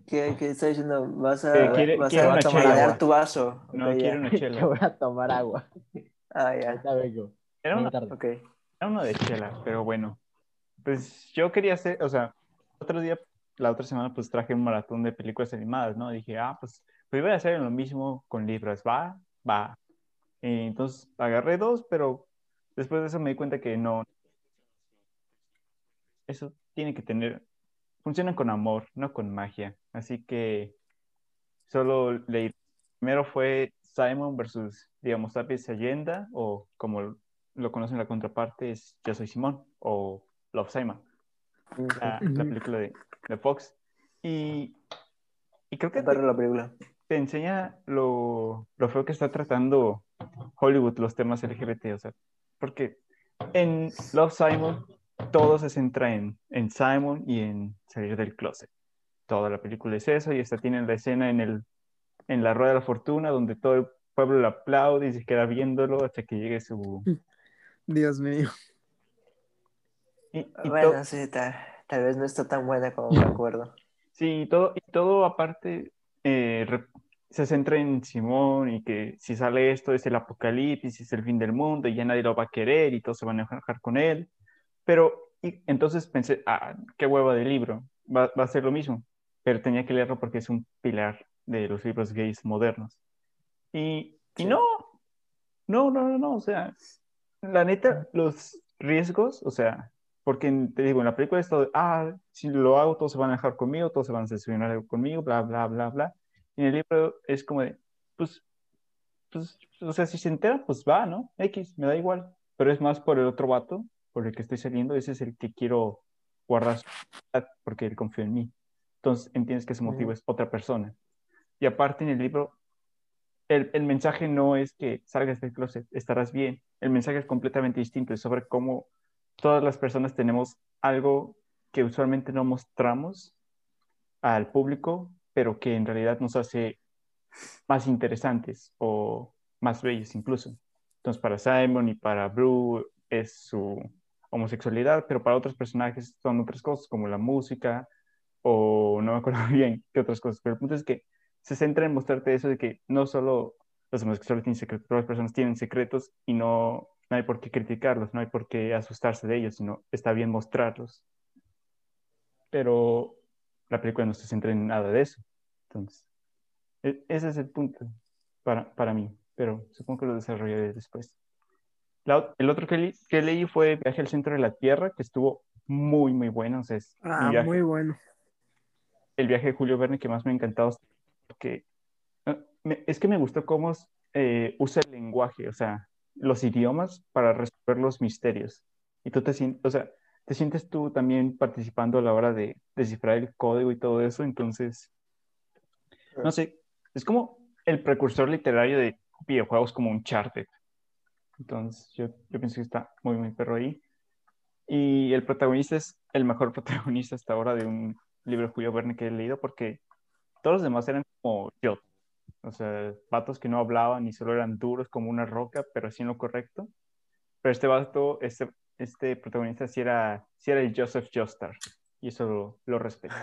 ¿Qué, qué está diciendo? ¿Vas a, Que quiere- vas quiere a tomar tu vaso? no Ok, quiero ya. una chela. voy a tomar agua. Ah, ya. Ahorita vengo. Era una, tarde. Ok. era una de chela, pero bueno, pues yo quería hacer, o sea, otro día, la otra semana, pues traje un maratón de películas animadas, ¿no? Dije, ah, pues pues iba a hacer lo mismo con libros, va, va. Eh, entonces agarré dos, pero después de eso me di cuenta que no. Eso tiene que tener, funcionan con amor, no con magia. Así que solo leí. Primero fue Simon versus, digamos, Tapis Allenda, o como lo conocen la contraparte, es Yo soy Simón, o Love Simon, la, la película de, de Fox. Y, y creo que te, Perro la película. Te enseña lo, lo feo que está tratando Hollywood los temas LGBT, o sea, porque en Love Simon todo se centra en, en Simon y en salir del closet. Toda la película es eso y esta tiene la escena en, el, en la Rueda de la Fortuna donde todo el pueblo le aplaude y se queda viéndolo hasta que llegue su... Dios mío. Y, y to- Bueno, sí, tal, tal vez no está tan buena como me acuerdo. Sí, y todo, y todo aparte eh, re- se centra en Simón y que si sale esto es el apocalipsis, es el fin del mundo y ya nadie lo va a querer y todos se van a enojar con él. Pero y entonces pensé, ah, qué hueva de libro, va, va a ser lo mismo. Pero tenía que leerlo porque es un pilar de los libros gays modernos. Y, y Sí. no, no, no, no, no, o sea, la neta, los riesgos, o sea, porque te digo, en la película es todo, de, ah, si lo hago, todos se van a dejar conmigo, todos se van a decepcionar conmigo, bla, bla, bla, bla. Y en el libro es como de, pues, pues, o sea, si se entera, pues va, ¿no? X, me da igual. Pero es más por el otro vato, por el que estoy saliendo, ese es el que quiero guardar porque él confió en mí. Entonces entiendes que su motivo es otra persona. Y aparte en el libro, el, el mensaje no es que salgas del closet, estarás bien. El mensaje es completamente distinto, es sobre cómo todas las personas tenemos algo que usualmente no mostramos al público, pero que en realidad nos hace más interesantes o más bellos incluso. Entonces para Simon y para Brew es su homosexualidad, pero para otros personajes son otras cosas como la música o no me acuerdo bien qué otras cosas, pero el punto es que se centra en mostrarte eso de que no solo los homosexuales tienen secretos, todas las personas tienen secretos y no, no hay por qué criticarlos, no hay por qué asustarse de ellos, sino está bien mostrarlos. Pero la película no se centra en nada de eso. Entonces, e- ese es el punto para, para mí, pero supongo que lo desarrollaré después. La el otro que, le- que leí fue Viaje al centro de la Tierra, que estuvo muy, muy bueno. O sea, es Ah, viaje- muy bueno. el viaje de Julio Verne que más me ha encantado porque eh, es que me gustó cómo eh, usa el lenguaje, o sea, los idiomas para resolver los misterios. Y tú te sientes, o sea, te sientes tú también participando a la hora de descifrar el código y todo eso, entonces, no sé, es como el precursor literario de videojuegos como Uncharted. Entonces, yo, yo pienso que está muy, muy perro ahí. Y el protagonista es el mejor protagonista hasta ahora de un libro de Julio Verne que he leído porque todos los demás eran como yo. O sea, vatos que no hablaban y solo eran duros como una roca, pero así en lo correcto. Pero este vato, este, este protagonista sí era, sí era el Joseph Joestar. Y eso lo, lo respeto.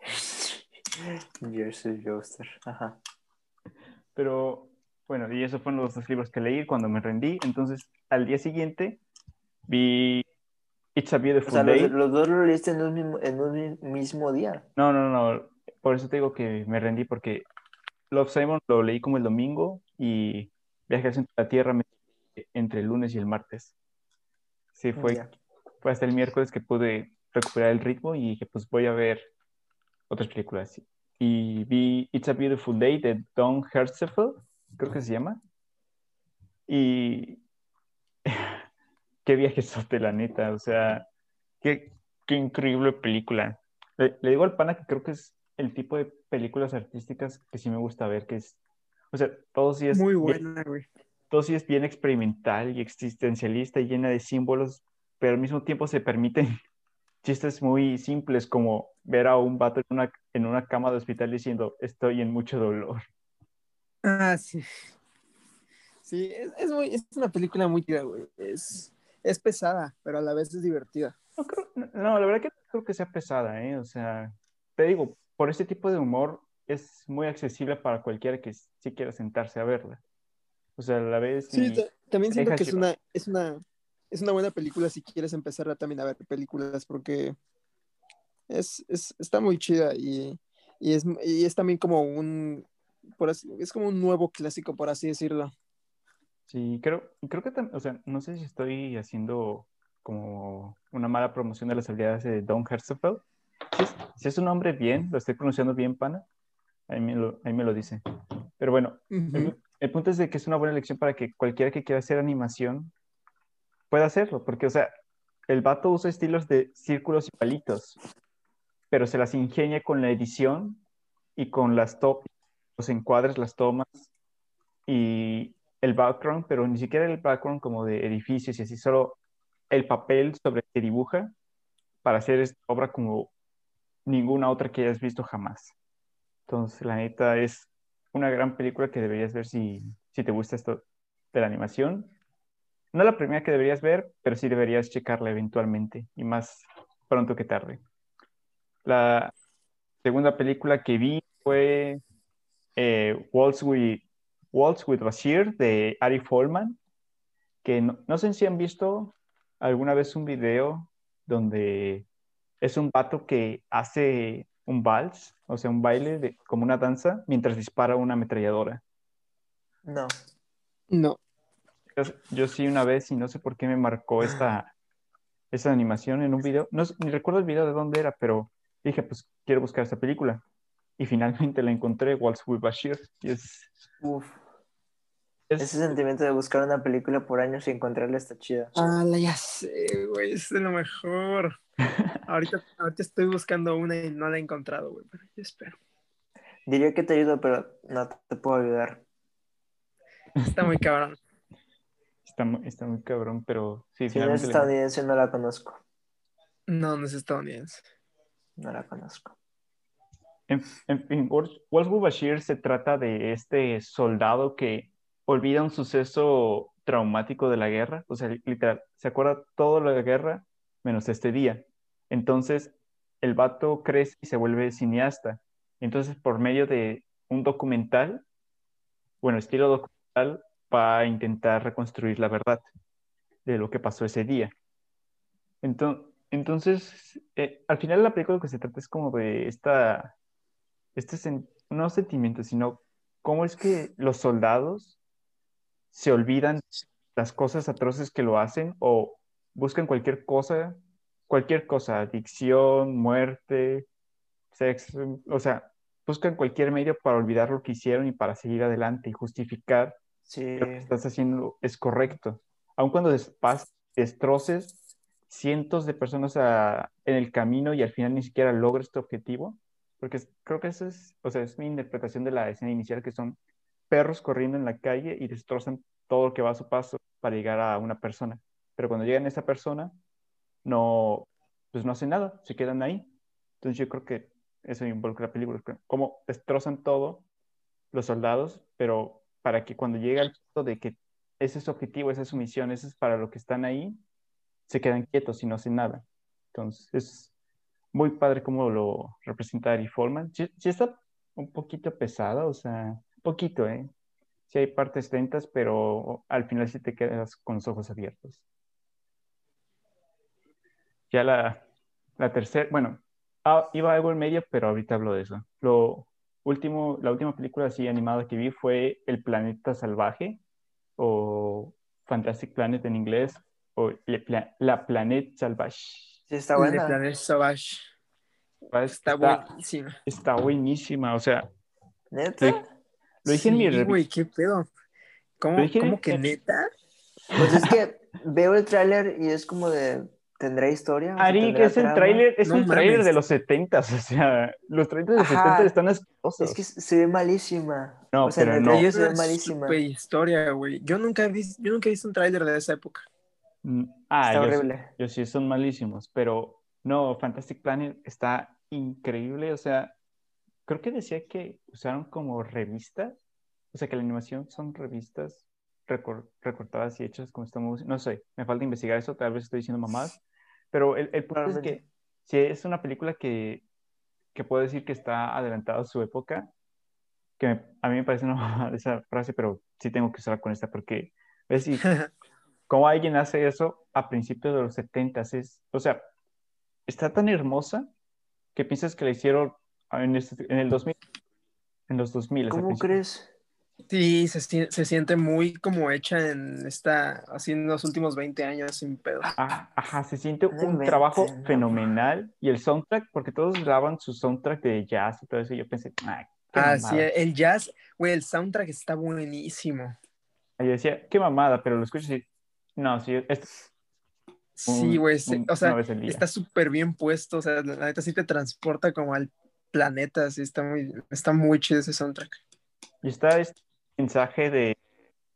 Jersey Joester. Ajá. Pero bueno, y esos fueron los dos libros que leí cuando me rendí. Entonces, al día siguiente vi It's a O Beautiful sea, Day. los, los dos lo leíste en un mismo, en un mi- mismo día. No, no, no. Por eso te digo que me rendí, porque Love Simon lo leí como el domingo y Viaje al centro de la Tierra entre el lunes y el martes. Sí, fue, Ya. fue hasta el miércoles que pude recuperar el ritmo y dije, pues voy a ver otras películas. Y vi It's a Beautiful Day de Don Hertzfeld, creo que se llama. Y qué viaje sote, la neta. O sea, qué, qué increíble película. Le, le digo al pana que creo que es el tipo de películas artísticas que sí me gusta ver, que es, o sea, todo sí es Muy buena, güey. Sí es bien experimental y existencialista y llena de símbolos, pero al mismo tiempo se permiten chistes muy simples como ver a un vato en una, en una cama de hospital diciendo estoy en mucho dolor. Ah, sí. Sí, es, es, muy, es una película muy tira, güey. Es, es pesada, pero a la vez es divertida. No, creo- no, la verdad que no creo que sea pesada, ¿eh? O sea, te digo, por este tipo de humor es muy accesible para cualquiera que sí quiera sentarse a verla. O sea, a la vez... Sí, también siento que es una, es una, es una buena película si quieres empezar a, también a ver películas, porque es, es, está muy chida y, Y es, y es también como un, por así, es como un nuevo clásico, por así decirlo. Sí, creo, creo que también, o sea, no sé si estoy haciendo como una mala promoción de las habilidades de Don Hertzfeld. Si es, si es un nombre bien, lo estoy pronunciando bien, pana, ahí me lo, ahí me lo dice. Pero bueno, el punto es de que es una buena elección para que cualquiera que quiera hacer animación pueda hacerlo, porque, o sea, el vato usa estilos de círculos y palitos, pero se las ingenia con la edición y con las to- los encuadres, las tomas y el background, pero ni siquiera el background como de edificios y así, solo el papel sobre que dibuja para hacer esta obra como ninguna otra que hayas visto jamás. Entonces, la neta es una gran película que deberías ver si, si te gusta esto de la animación. No la primera que deberías ver, pero sí deberías checarla eventualmente y más pronto que tarde. La segunda película que vi fue eh, Waltz, with, Waltz with Bashir de Ari Folman, que no, sé si han visto alguna vez un video donde es un vato que hace un vals, o sea, un baile de, como una danza, mientras dispara una ametralladora. No. No. Yo, yo sí una vez y no sé por qué me marcó esta, esta animación en un video. No, sé- ni recuerdo el video de dónde era, pero dije, pues quiero buscar esta película. Y finalmente la encontré, Waltz with Bashir. Y es, Uf. es- Ese sentimiento de buscar una película por años y encontrarla está chida. Ah, la ya sé, güey, es de lo mejor. Ahorita, ahorita estoy buscando una y no la he encontrado, güey, pero yo espero. Diría que te ayudo, pero no te puedo ayudar. Está muy cabrón. está, está muy cabrón, pero sí, Si no es estadounidense, no la conozco. No, no es estadounidense. No la conozco. En, en fin, Bashir se trata de este soldado que olvida un suceso traumático de la guerra, o sea, literal, se acuerda todo de la guerra menos este día. Entonces, el vato crece y se vuelve cineasta. Entonces, por medio de un documental, bueno, estilo documental, va a intentar reconstruir la verdad de lo que pasó ese día. Entonces, eh, al final la película lo que se trata es como de esta, este, sen- no sentimiento, sino cómo es que los soldados se olvidan las cosas atroces que lo hacen o buscan cualquier cosa, cualquier cosa, adicción, muerte, sexo, o sea, buscan cualquier medio para olvidar lo que hicieron y para seguir adelante y justificar Sí. lo que estás haciendo es correcto. Aun cuando despas- destroces cientos de personas a- en el camino y al final ni siquiera logres tu objetivo, porque creo que esa es, o sea, es mi interpretación de la escena inicial, que son perros corriendo en la calle y destrozan todo lo que va a su paso para llegar a una persona. Pero cuando llegan a esa persona, no, pues no hacen nada, se quedan ahí. Entonces yo creo que eso involucra la película, cómo destrozan todo los soldados, pero para que cuando llega el punto de que ese es su objetivo, esa es su misión, eso es para lo que están ahí, se quedan quietos y no hacen nada. Entonces, es muy padre cómo lo representa Ari Folman. Sí, sí está un poquito pesada, o sea, poquito, ¿eh? Sí hay partes lentas, pero al final sí te quedas con los ojos abiertos. Ya la, la tercera, bueno, ah, iba algo en medio, pero ahorita hablo de eso. Lo último, la última película así animada que vi fue El Planeta Salvaje, o Fantastic Planet en inglés, o Le Pla- La Planète Salvaje. Sí, está buena. Planet Savage. Está Está, buenísima. está buenísima, o sea, ¿Neta? Sí. Lo dije en mi Sí, review. güey, qué pedo. ¿Cómo, Lo cómo que neta? Pues es que veo el tráiler y es como de... ¿Tendrá historia? Ari, que ¿tendrá es el tráiler, es No un tráiler de los 70 o sea, los trailers de los Ajá. 70 están asquerosos. Es que se ve malísima. No, o sea, pero no. se ve malísima. super historia, güey. Yo nunca he visto, yo nunca he visto un tráiler de esa época. Mm, Ah, Está yo, sí- horrible. yo sí, son malísimos, pero no, Fantastic Planet está increíble, o sea, creo que decía que usaron como revistas, o sea, que la animación son revistas recor- recortadas y hechas como estamos, no sé, me falta investigar eso, tal vez estoy diciendo mamadas, pero el, el punto es que si es una película que, que puedo decir que está adelantada a su época, que me- a mí me parece una esa frase, pero sí tengo que usarla con esta porque, ves, y cómo alguien hace eso a principios de los 70 es, o sea, está tan hermosa que piensas que la hicieron en, este- en el 2000, en los 2000. ¿Cómo crees? Sí, se, se siente muy como hecha en esta, así en los últimos 20 años sin pedo. Ah, Ajá, se siente un trabajo no. fenomenal. Y el soundtrack, porque todos graban su soundtrack de jazz y todo eso. Y yo pensé, ay, qué Ah, sí, el jazz, güey, el soundtrack está buenísimo. Y yo decía, qué mamada, pero lo escucho y no, sí, esto es Sí, güey, o sea, está súper bien puesto, o sea, la neta sí te transporta como al planeta, sí, está muy, está muy chido ese soundtrack. Y está este mensaje de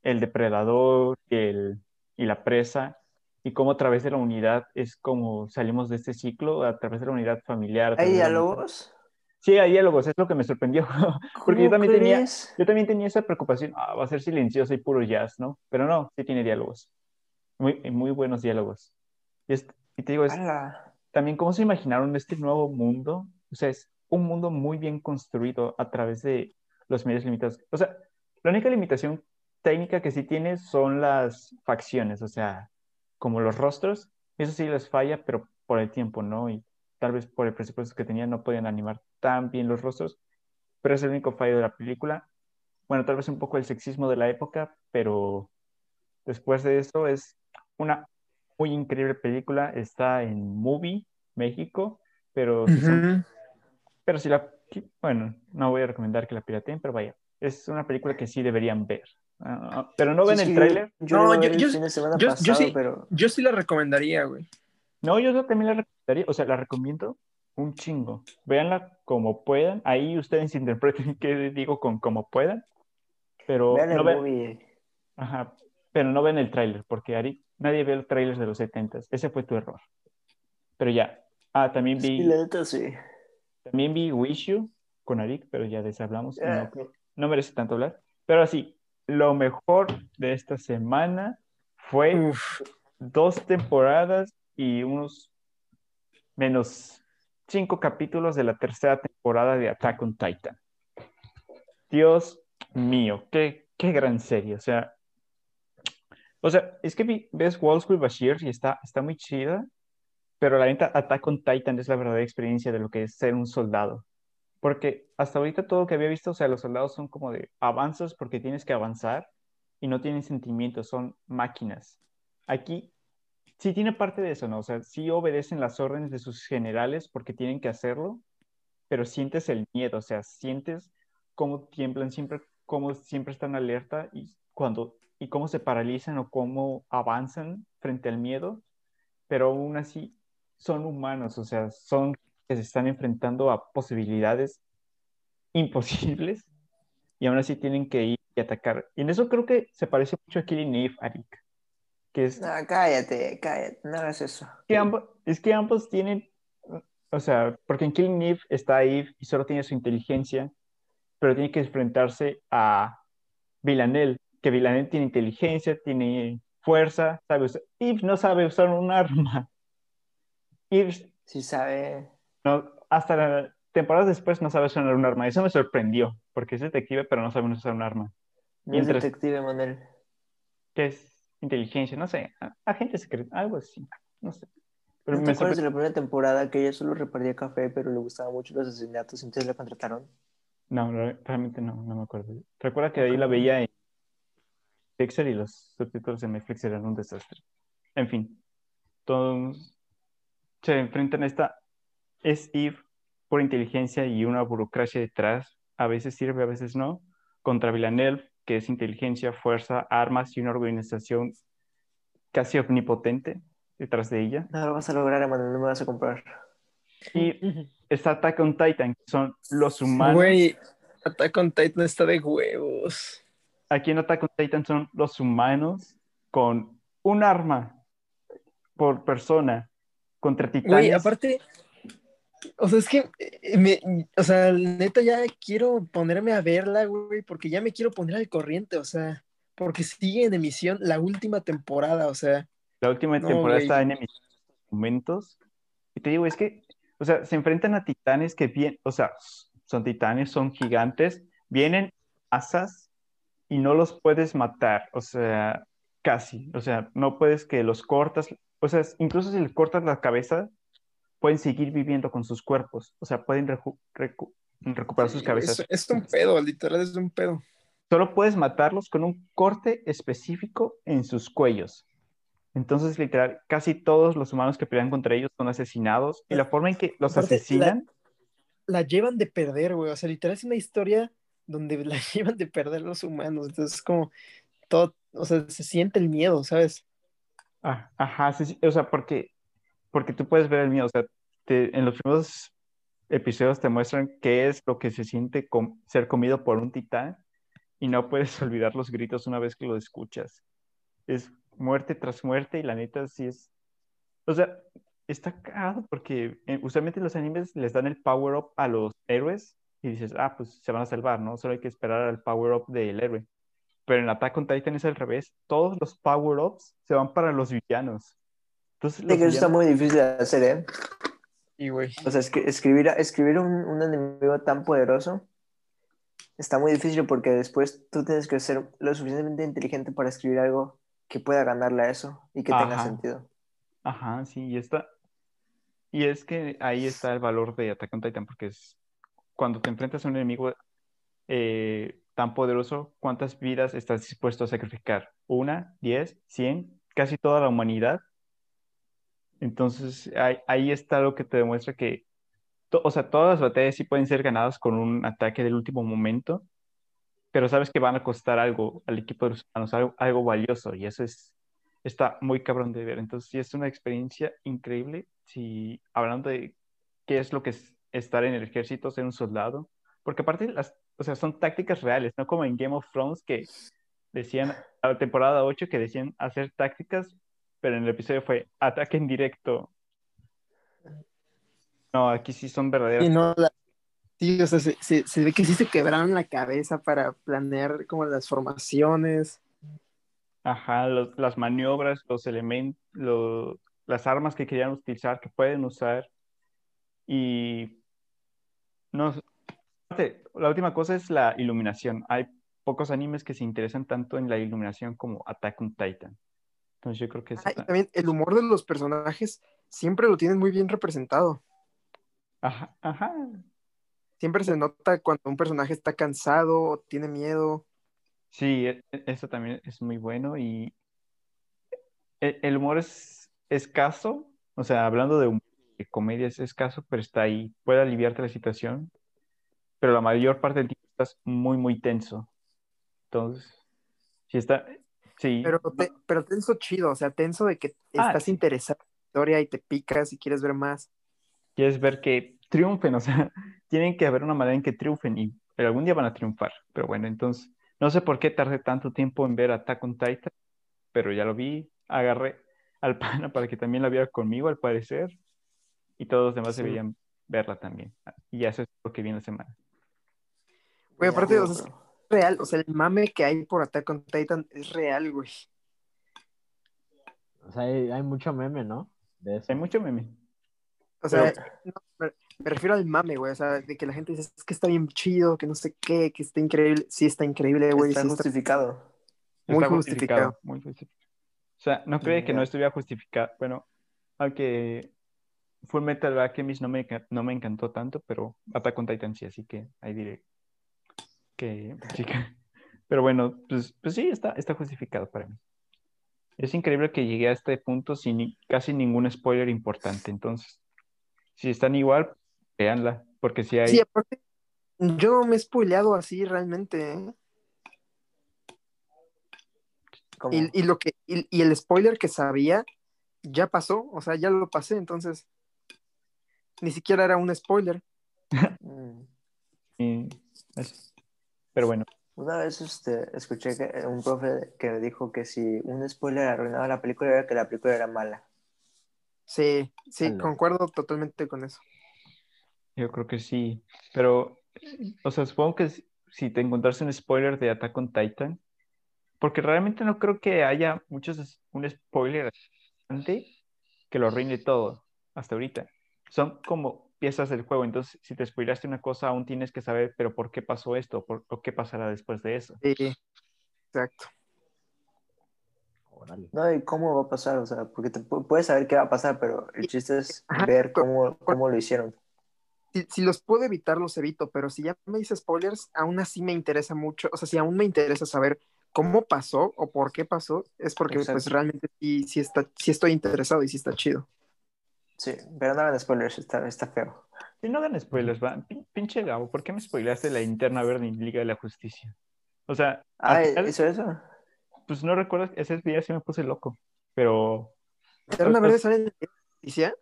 el depredador y, el, y la presa, y cómo a través de la unidad es como salimos de este ciclo, a través de la unidad familiar. ¿Hay diálogos? Sí, hay diálogos, es lo que me sorprendió. Porque yo ¿Cómo también tenía-? Yo también tenía esa preocupación, ah, va a ser silencioso y puro jazz, ¿no? Pero no, sí tiene diálogos. Muy, muy buenos diálogos. Y, es- y te digo, es, también cómo se imaginaron este nuevo mundo. O sea, es un mundo muy bien construido a través de los medios limitados. O sea, la única limitación técnica que sí tiene son las facciones, o sea, como los rostros. Eso sí les falla, pero por el tiempo, ¿no? Y tal vez por el presupuesto que tenían no podían animar tan bien los rostros. Pero es el único fallo de la película. Bueno, tal vez un poco el sexismo de la época, pero después de eso es una muy increíble película. Está en Movie México, pero si, son- pero si la... Bueno, no voy a recomendar que la pirateen, pero vaya, es una película que sí deberían ver. Ah, pero no ven Sí, el sí, yo- tráiler. Yo, No, yo- el yo- yo- yo sí. pero Yo sí la recomendaría, güey. No, yo también la recomendaría, o sea, la recomiendo un chingo. Véanla como puedan. Ahí ustedes interpreten qué digo con como puedan. Pero vean el no ven, movie. ajá, pero no ven el tráiler, porque Ari, nadie ve los trailers de los 70 Ese fue tu error. Pero ya. Ah, también Sí, vi, la neta sí. También vi Wish You con Arik, pero ya eso hablamos. y Ah. No, creo- no merece tanto hablar. Pero así, lo mejor de esta semana fue Uf, dos temporadas y unos menos cinco capítulos de la tercera temporada de Attack on Titan. Dios mío, qué, qué gran serie. O sea, o sea, es que vi- ves Wall School Bashir y está, está muy chida, pero la neta, Attack on Titan es la verdadera experiencia de lo que es ser un soldado. Porque hasta ahorita todo lo que había visto, o sea, los soldados son como de avanzas porque tienes que avanzar y no tienen sentimientos, son máquinas. Aquí sí tiene parte de eso, ¿no? O sea, sí obedecen las órdenes de sus generales porque tienen que hacerlo, pero sientes el miedo, o sea, sientes cómo tiemblan siempre, cómo siempre están alerta y cuando y cómo se paralizan o cómo avanzan frente al miedo, pero aún así son humanos, o sea, son que se están enfrentando a posibilidades imposibles y aún así tienen que ir y atacar. Y en eso creo que se parece mucho a Killing Eve, Arik, que es No, cállate, cállate, no hagas eso. que ambos, es que ambos tienen, o sea, porque en Killing Eve está Eve y solo tiene su inteligencia, pero tiene que enfrentarse a Villanelle, que Villanelle tiene inteligencia, tiene fuerza, sabe usar. Eve no sabe usar un arma. Eve, Si sabe. no, hasta temporadas después no sabe usar un arma. Eso me sorprendió, porque es detective, pero no sabe usar un arma. No es detective, Manuel. ¿Qué es inteligencia? No sé, agente secreto, algo así, no sé. Pero ¿No te me acuerdas de la primera temporada que ella solo repartía café, pero le gustaban mucho los asesinatos, entonces la contrataron? No, re- realmente no, no me acuerdo. Recuerda que ahí la veía en Pixar y los subtítulos en Netflix eran un desastre. En fin, todos se enfrentan a esta. Es Eve por inteligencia y una burocracia detrás. A veces sirve, a veces no. Contra Villanelle, que es inteligencia, fuerza, armas y una organización casi omnipotente detrás de ella. No lo vas a lograr, Emanuel, no me vas a comprar. Y está Attack on Titan, que son los humanos. güey, Attack on Titan está de huevos. Aquí en Attack on Titan son los humanos con un arma por persona contra titanes. Güey, aparte, o sea, es que, eh, me, o sea, neta ya quiero ponerme a verla, güey, porque ya me quiero poner al corriente, o sea, porque sigue en emisión la última temporada, o sea, La última No, temporada güey. está en emisión en estos momentos. Y te digo, es que, o sea, se enfrentan a titanes que bien, o sea, son titanes, son gigantes, vienen asas y no los puedes matar, o sea, casi, o sea, no puedes que los cortas, o sea, incluso si les cortas la cabeza, pueden seguir viviendo con sus cuerpos, o sea, pueden recu- recuperar sus cabezas. Es, es un pedo, literal, es un pedo. Solo puedes matarlos con un corte específico en sus cuellos. Entonces, literal, casi todos los humanos que pelean contra ellos son asesinados y la forma en que los Aparte, la- asesinan, La llevan de perder, güey. O sea, literal es una historia donde la llevan de perder los humanos. Entonces, es como todo, o sea, se siente el miedo, ¿sabes? Ah, ajá, sí, o sea, porque, porque tú puedes ver el miedo, o sea, en los primeros episodios te muestran qué es lo que se siente ser comido por un titán y no puedes olvidar los gritos una vez que lo escuchas. Es muerte tras muerte y la neta sí es, o sea, está cagado porque eh, usualmente los animes les dan el power up a los héroes y dices, ah, pues se van a salvar, ¿no? Solo hay que esperar al power up del héroe. Pero en Attack on Titan es al revés, todos los power ups se van para los villanos. Entonces, Sí, los que eso está villanos- muy difícil de hacer, ¿eh? Y, güey. O sea, es que escribir, escribir un, un enemigo tan poderoso está muy difícil porque después tú tienes que ser lo suficientemente inteligente para escribir algo que pueda ganarle a eso y que tenga sentido. Ajá, sí, y está. Y es que ahí está el valor de Attack on Titan, porque es cuando te enfrentas a un enemigo eh, tan poderoso, ¿cuántas vidas estás dispuesto a sacrificar? ¿Una? ¿Diez? ¿Cien? ¿Casi toda la humanidad? Entonces, ahí, está lo que te demuestra que, to- o sea, todas las batallas sí pueden ser ganadas con un ataque del último momento, pero sabes que van a costar algo al equipo de los humanos, algo, algo valioso, y eso es, está muy cabrón de ver. Entonces, sí es una experiencia increíble, si hablando de qué es lo que es estar en el ejército, ser un soldado, porque aparte, las, o sea, son tácticas reales, no como en Game of Thrones que decían, a la temporada 8 que decían hacer tácticas, pero en el episodio fue ataque en directo. No, aquí sí son verdaderas. Y no, la- sí, o sea, se, se- se ve que sí se quebraron la cabeza para planear como las formaciones. Ajá, los- las maniobras, los elementos, las armas que querían utilizar, que pueden usar. Y no, aparte, la última cosa es la iluminación. Hay pocos animes que se interesan tanto en la iluminación como Attack on Titan. Entonces yo creo que Ah, y también el humor de los personajes siempre lo tienen muy bien representado. Ajá, ajá. Siempre se nota cuando un personaje está cansado o tiene miedo. Sí, e- e- eso también es muy bueno y e- el humor es escaso, o sea, hablando de, hum- de comedia es escaso, pero está ahí, puede aliviarte la situación, pero la mayor parte del tiempo estás muy, muy tenso. Entonces, si está, sí, Pero, te- pero tenso chido, o sea, tenso de que Ah, estás sí. interesado en la historia y te picas y quieres ver más. quieres ver que triunfen, o sea, tienen que haber una manera en que triunfen y algún día van a triunfar. Pero bueno, entonces, no sé por qué tardé tanto tiempo en ver Attack on Titan, pero ya lo vi, agarré al pana para que también la viera conmigo, al parecer, y todos los demás Sí. deberían verla también. Y eso es lo que viene la semana. Güey, aparte, o sea, es real, o sea, el mame que hay por Attack on Titan es real, güey. O sea, hay, hay mucho meme, ¿no? De eso. Hay mucho meme. O sea, Pero- no, me, me refiero al mame, güey, o sea, de que la gente dice, es que está bien chido, que no sé qué, que está increíble. Sí, está increíble, güey, Está sí está justificado. muy Está justificado. Muy justificado. O sea, no cree que no estuviera justificado. Bueno, aunque Full Metal Alchemist no me, no me encantó tanto, pero Attack on Titan sí, así que ahí diré que sí. que- Pero bueno, pues, pues sí, está, está justificado para mí. Es increíble que llegué a este punto sin casi ningún spoiler importante. Entonces, si están igual, véanla, porque si hay... Sí, aparte, yo no me he spoileado así realmente, ¿eh? Y, y lo que, y, y el spoiler que sabía ya pasó, o sea, ya lo pasé, entonces ni siquiera era un spoiler. Mm. y- eso. Pero bueno, Una vez este, escuché que eh, un profe que dijo que si un spoiler arruinaba la película era que la película era mala. Sí, sí, Ala. concuerdo totalmente con eso. Yo creo que sí, pero, o sea, supongo que si- te encontraste un spoiler de Attack on Titan, porque realmente no creo que haya muchos, un spoiler grande que lo arruine todo hasta ahorita. Son como piezas del juego, entonces si te spoilaste una cosa, aún tienes que saber, pero ¿por qué pasó esto? ¿Por, o qué pasará después de eso? Sí, exacto. No, y cómo va a pasar, o sea, porque te pu- puedes saber qué va a pasar, pero el chiste es Ajá, ver cómo, cómo lo hicieron. si, si los puedo evitar, los evito, pero si ya me dice spoilers, aún así me interesa mucho, o sea, si aún me interesa saber cómo pasó o por qué pasó, es porque pues realmente sí, sí, está, sí estoy interesado y sí está chido. Sí, pero no hagan spoilers, está, está feo. Si no hagan spoilers, va. Pin- Pinche Gabo, ¿por qué me spoileaste la interna verde en Liga de la Justicia? O sea, Ah, final, ¿hizo eso? pues no recuerdo, ese día sí me puse loco, pero ¿Eterna Verde sale en la noticia?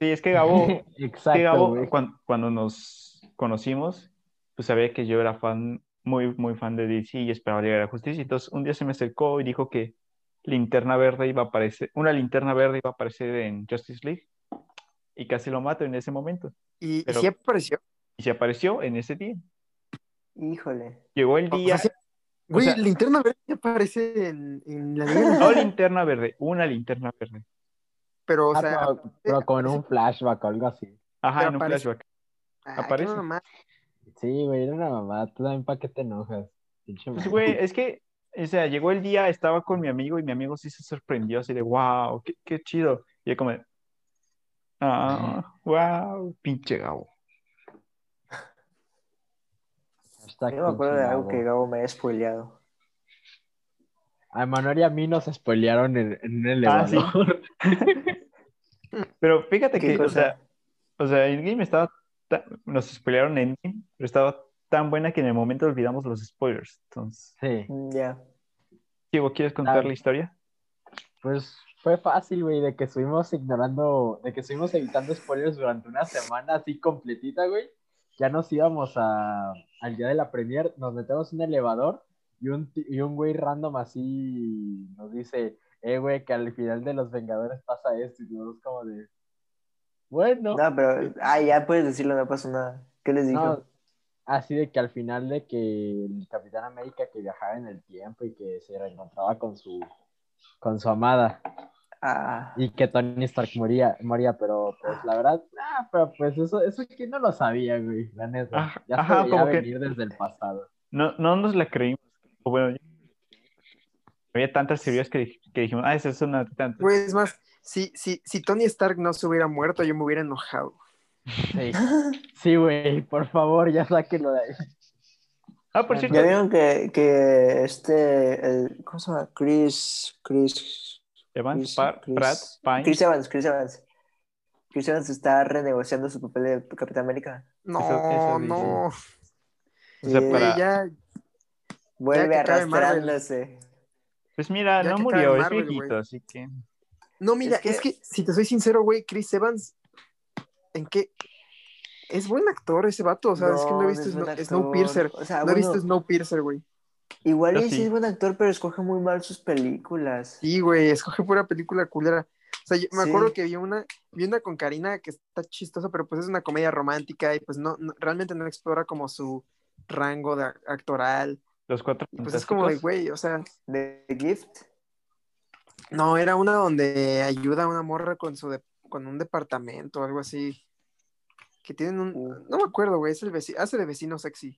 sí, es que Gabo, Exacto, que Gabo, cuando, nos conocimos, pues sabía que yo era fan, muy, muy fan de DC y esperaba Liga de la Justicia. Entonces, un día se me acercó y dijo que linterna verde iba a aparecer, una linterna verde iba a aparecer en Justice League y casi lo mato en ese momento. ¿Y, y Pero- sí apareció? Y se apareció en ese día. Híjole. Llegó el O día, sea, sí- Güey, sea- Linterna Verde aparece en, en la no linterna verde, una linterna verde. Pero, o Ah, sea, pero, pero como en un flashback o algo así. Ajá, Pero en un aparece- flashback. qué aparece. Sí, güey, era una mamá. Tú también, ¿para qué te enojas? Pues, güey, es que, o sea, llegó el día, estaba con mi amigo y mi amigo sí se sorprendió, así de, wow, qué, qué chido. Y yo como, de, ah, wow, pinche Gabo. Yo me acuerdo de algo que Gabo. Me había spoileado. A Manuel y a mí nos spoilearon en, en un Ah, sí. elevador. Pero fíjate ¿Qué que, o sea, o sea, el game estaba, ta- nos spoilearon en pero estaba tan buena que en el momento olvidamos los spoilers. Entonces, Sí, Mm, Ya. Diego, ¿quieres contar Ah. la historia? pues fue fácil, güey, de que estuvimos ignorando, de que estuvimos evitando spoilers durante una semana así completita, güey. Ya nos íbamos a, al día de la premier, nos metemos en un elevador y un, y un güey random así nos dice, eh, güey, que al final de Los Vengadores pasa esto y nosotros como de, bueno. No, pero. Ah, ya puedes decirlo, no pasó nada. ¿Qué les dijo? No, así de que al final de que el Capitán América que viajaba en el tiempo y que se reencontraba con su con su amada Ah, y que Tony Stark moría, moría, pero pues la verdad, ah, pero pues eso, eso quién no lo sabía, güey, la neta. Ajá, ya se ajá, veía como que- venir desde el pasado. No, no nos la creímos. Bueno, yo- había tantas teorías que, que dijimos, ah, esa es una tantas. Güey, es más, si, si, si Tony Stark no se hubiera muerto, yo me hubiera enojado. Sí, sí, güey, por favor, ya sáquenlo de ahí. Ah, por cierto, ya vieron que, que este. El, ¿Cómo se llama? Chris. Chris. Evans, Chris, Pratt, Pine. Chris Evans, Chris Evans. Chris Evans está renegociando su papel de Capitán América. No, Eso- no. O sea, para- ya, Vuelve Marvel. arrastrándose. Pues mira, Ya no murió, acabe es Marvel, viejito, así que. No, mira, Es que, si te soy sincero, güey, Chris Evans, ¿en qué? Es buen actor ese vato, o sea, es que no he visto Snow-. Snowpiercer. O sea, No he visto bueno, Snowpiercer, güey. igual sí es buen actor, pero escoge muy mal sus películas. Sí, güey, escoge pura película culera. O sea, yo me Sí. acuerdo que vi una, vi una con Karina que está chistosa, pero pues es una comedia romántica y pues no, no- realmente no explora como su rango de ac- actoral. Los cuatro Y pues es como de, güey, o sea, The Gift. no, era una donde ayuda a una morra con su de- con un departamento o algo así. Que tienen un, Uh. no me acuerdo, güey, es el vecino, hace de vecino sexy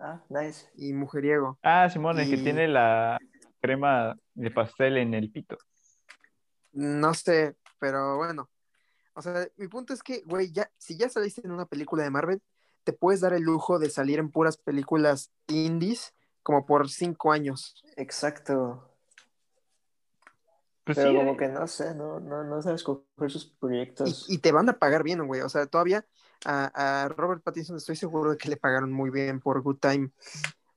Ah, nice. y mujeriego. Ah, Simón, el que Y- tiene la crema de pastel en el pito. No sé, pero bueno. O sea, mi punto es que, güey, ya, si ya saliste en una película de Marvel, te puedes dar el lujo de salir en puras películas indies como por cinco años. Exacto. Pues Pero sí, como eh, que no sé, no, no, no sabes escoger sus proyectos. Y, y te van a pagar bien, güey. O sea, todavía a, a Robert Pattinson estoy seguro de que le pagaron muy bien por Good Time.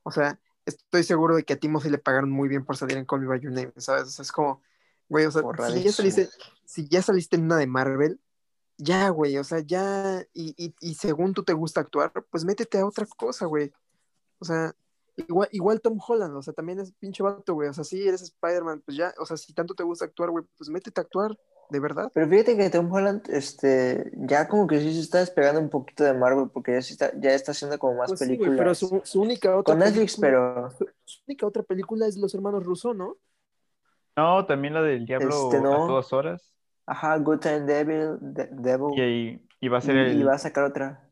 O sea, estoy seguro de que a Timothy le pagaron muy bien por salir en Call Me By Your Name, ¿sabes? O sea, es como, güey, o sea, si ya, saliste, si ya saliste en una de Marvel, ya, güey, o sea, ya, y, y, y según tú te gusta actuar, pues métete a otra cosa, güey. O sea, igual, igual Tom Holland, o sea, también es pinche vato, güey. O sea, sí, eres Spider-Man, pues ya, o sea, si tanto te gusta actuar, güey, pues métete a actuar, de verdad. Pero fíjate que Tom Holland, este, ya como que sí se está despegando un poquito de Marvel, porque ya, sí está, ya está haciendo como más Pues sí, películas. pero su, su única otra Con Netflix, película- pero su única otra película es Los Hermanos Russo, ¿no? No, también la del diablo Este, no. a todas horas. ajá, Good Time Devil, De- Devil, Y, ahí- y va a y, ser el, y va a sacar otra.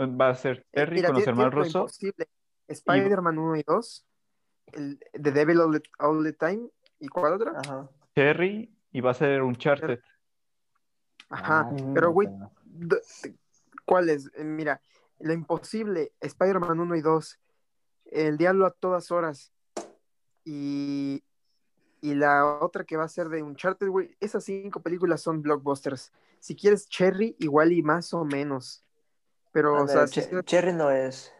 va a ser Terry Mira, con los hermanos imposible. Spider-Man 1 y 2, el The Devil All the, All the Time, ¿y cuál otra? Ajá. Terry y va a ser Uncharted. Ajá, Ah, pero güey, no, d- ¿Cuáles? Eh, Mira, Lo Imposible, Spider-Man 1 y 2, El Diablo a todas horas y, y la otra que va a ser de Uncharted, güey. Esas cinco películas son blockbusters. Si quieres Cherry, igual y más o menos. Pero, o sea, Cherry no es.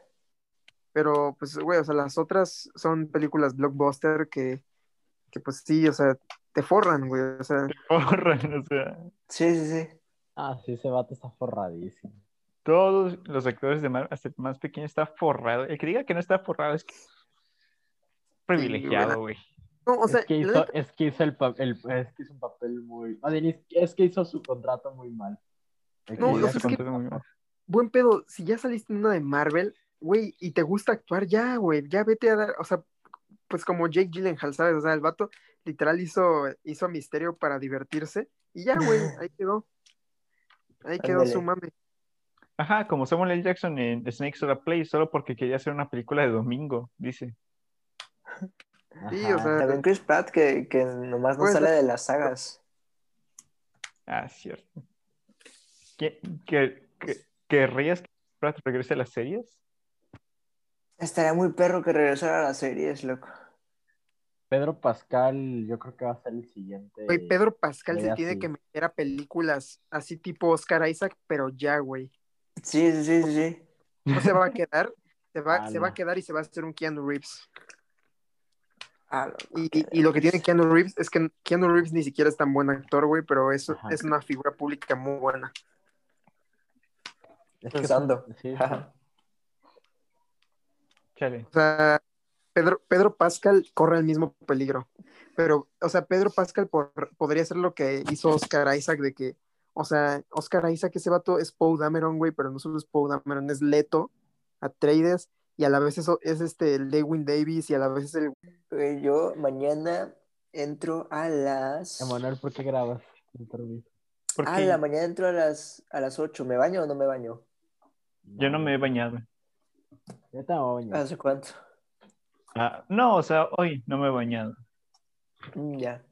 Pero pues, güey, o sea, las otras son películas blockbuster que, que pues sí, o sea, te forran, güey. O sea, Borran, o sea, Sí, sí, sí. Ah, sí, ese vato está forradísimo. todos los actores de Marvel, hasta el más pequeño, está forrado. El que diga que no está forrado es que- privilegiado, güey. no, o sea, es, que hizo, es que hizo el, es que hizo un papel muy. es que- hizo su contrato muy mal. El que No, diga o sea, que- es que- Contento muy mal. buen pedo, si ya saliste en una de Marvel, güey, y te gusta actuar, ya, güey, ya vete a dar, o sea, pues como Jake Gyllenhaal, ¿sabes? O sea, el vato literal hizo, hizo Misterio para divertirse, y ya, güey, ahí quedó. Ahí quedó su mame. Ajá, como Samuel L. Jackson en Snakes on a Play, solo porque quería hacer una película de domingo, dice. Sí, Ajá. o sea, También Chris Pratt, que, que nomás no Pues, sale de las sagas. Ah, cierto. ¿Qué, qué, qué- ¿Querrías que Pratt regrese a las series? Estaría muy perro que regresara a las series, loco. Pedro Pascal, yo creo que va a ser el siguiente. güey, Pedro Pascal se tiene que meter a películas así tipo Oscar Isaac, pero ya, güey. Sí, sí, sí, sí, sí. No se va a quedar, se va, se va a quedar y se va a hacer un Keanu Reeves. Y, qué y- y lo que tiene Keanu Reeves es que Keanu Reeves ni siquiera es tan buen actor, güey, pero es, Ajá. es una figura pública muy buena. Es que- Pensando. sí, sí. Ajá. Chale. O sea, Pedro, Pedro Pascal corre el mismo peligro. Pero, o sea, Pedro Pascal por- podría ser lo que hizo Oscar Isaac de que, o sea, Oscar Isaac, ese vato es Poe Dameron, güey, pero no solo es Poe Dameron, es Leto, Atreides, y a la vez eso es este Lewin Davis, y a la vez es el... Güey, Yo mañana entro a las. Emanuel, ¿por qué grabas? Ah, la mañana entro a las, a las 8. ¿Me baño o no me baño? yo no me he bañado. Yo te voy a bañar. ¿Hace cuánto? Ah, no, o sea, hoy no me he bañado. Mm, ya.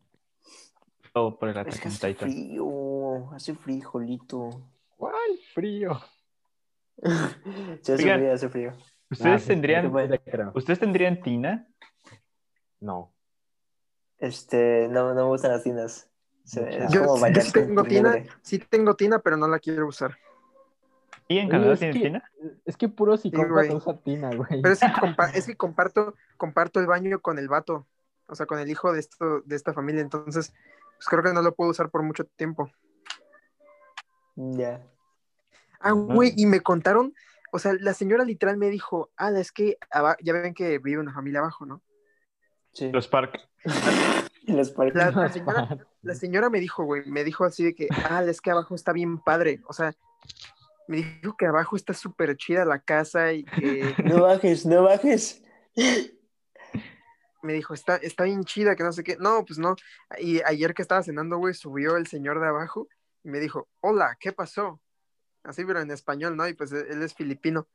Todo por el Es que hace frío. Hace frío, jolito. ¿Cuál frío? Sí, hace Oigan. frío, hace frío. ¿Ustedes Ah, sí, tendrían. ¿ustedes tendrían tina? No. Este, no, no me gustan las tinas. Se- Yo, como yo sí tengo en tina, sí tengo tina, pero no la quiero usar. ¿Y en Canadá que- tina? Es que puro psicópata güey. usa tina, güey. Pero es que, compa- es que comparto, comparto el baño con el vato, o sea, con el hijo de, esto, de esta familia, entonces, pues creo que no lo puedo usar por mucho tiempo. Ya. Ah, güey, y me contaron, o sea, la señora literal me dijo, ah, es que ya ven que vive una familia abajo, ¿no? Sí. Los Park. Los parques. La, la señora, la señora me dijo, güey, me dijo así de que, ah, es que abajo está bien padre, o sea, me dijo que abajo está súper chida la casa y que No bajes, no bajes. me dijo, está, está bien chida, que no sé qué. No, pues no. Y ayer que estaba cenando, güey, subió el señor de abajo y me dijo, hola, ¿qué pasó? Así, pero en español, ¿no? Y pues él es filipino.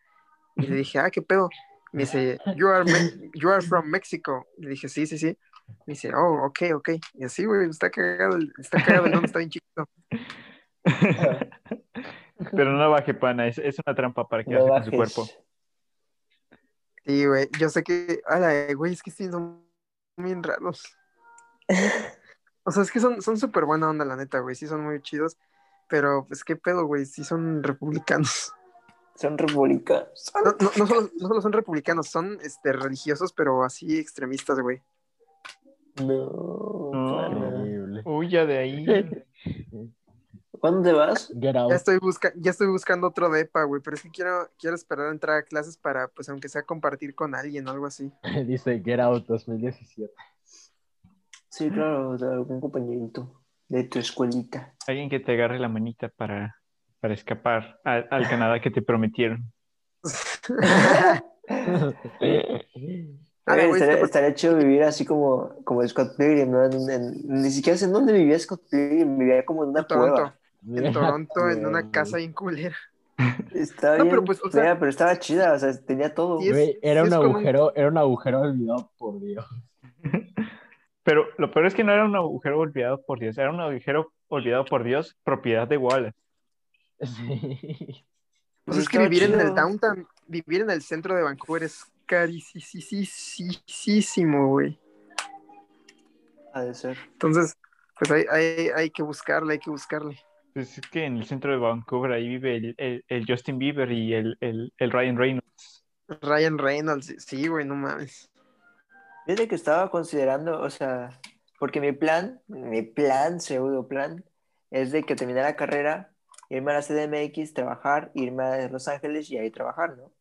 Y le dije, ah, ¿qué pedo? Me dice, you are, Me- you are from Mexico. Le dije, sí, sí, sí. Me dice, oh, ok, ok. Y así, güey, está cagado, está cagado el don, está bien chiquito. Pero no baje, pana. Es, es una trampa para No quedarse con bajes. su cuerpo. Sí, güey, yo sé que, ala, güey, es que sí, son bien raros. O sea, es que son son súper buena onda, la neta, güey, sí son muy chidos, pero pues qué pedo, güey, sí son republicanos. Son republicanos. No, no, no solo, no solo son republicanos, son este, religiosos, pero así extremistas, güey. No. No. Horrible. Huya de ahí. ¿Cuándo te vas? Get out. Ya estoy, busca ya estoy buscando otro depa, güey, pero es que quiero, quiero esperar a entrar a clases para, pues, aunque sea compartir con alguien o algo así. Dice Get Out 2017. Sí, claro, de algún compañerito de tu escuelita. Alguien que te agarre la manita para, para escapar al, al Canadá que te prometieron. Ah, Oye, güey, estaría, estaría chido vivir así como, como Scott Pilgrim, ¿no? En- en- ni siquiera sé en dónde vivía Scott Pilgrim, vivía como en una cueva. En Toronto, en una casa bien culera. Estaba No, bien pero pues, o sea- fea, pero estaba chida, o sea, tenía todo. Sí, es- Güey, era sí un agujero, era un agujero olvidado por Dios. Pero lo peor es que no era un agujero olvidado por Dios, era un agujero olvidado por Dios, propiedad de Wallace. Sí. Pues es que vivir en el downtown, vivir en el centro de Vancouver es carísimo, güey. Ha de ser. Entonces, pues hay, hay, hay que buscarle, hay que buscarle. Pues es que en el centro de Vancouver ahí vive el, el- el Justin Bieber y el, el- el Ryan Reynolds. Ryan Reynolds, sí, güey, no mames. Fíjate que estaba considerando, o sea, porque mi plan, mi plan, pseudo plan, es de que terminar la carrera, irme a la CDMX, trabajar, irme a Los Ángeles y ahí trabajar, ¿no?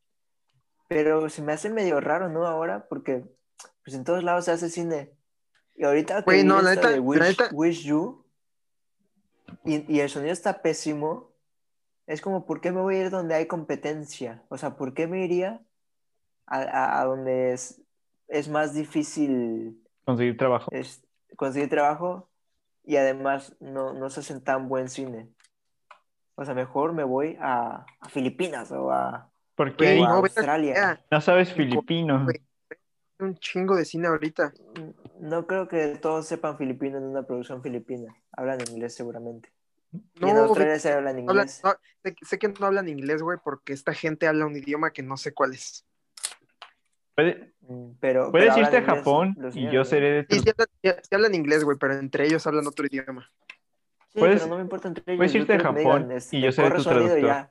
Pero se me hace medio raro, ¿no? Ahora, porque pues en todos lados se hace cine. Y ahorita que Güey, no, la neta- de la Wish, neta- Wish You, y, y el sonido está pésimo, es como, ¿por qué me voy a ir donde hay competencia? O sea, ¿por qué me iría a, a- a donde es, es más difícil Conseguir trabajo. es conseguir trabajo y además no, no se hacen tan buen cine? O sea, mejor me voy a, a Filipinas o a, Porque o a no, Australia. No sabes filipino. Un chingo de cine ahorita. No creo que todos sepan filipino en una producción filipina. Hablan inglés seguramente. y en No, Australia se hablan no hablan- inglés. no, sé, sé que no hablan inglés, güey, porque esta gente habla un idioma que no sé cuál es. Puede- Mm, Pero, puedes pero irte a inglés Japón y niños, yo ¿no? seré de tu... Sí, sí hablan, sí hablan inglés, güey, pero entre ellos hablan otro idioma. Sí, Puedes- pero no me importa entre ellos. puedes irte a Japón digan, este, y yo seré tu traductor. ya.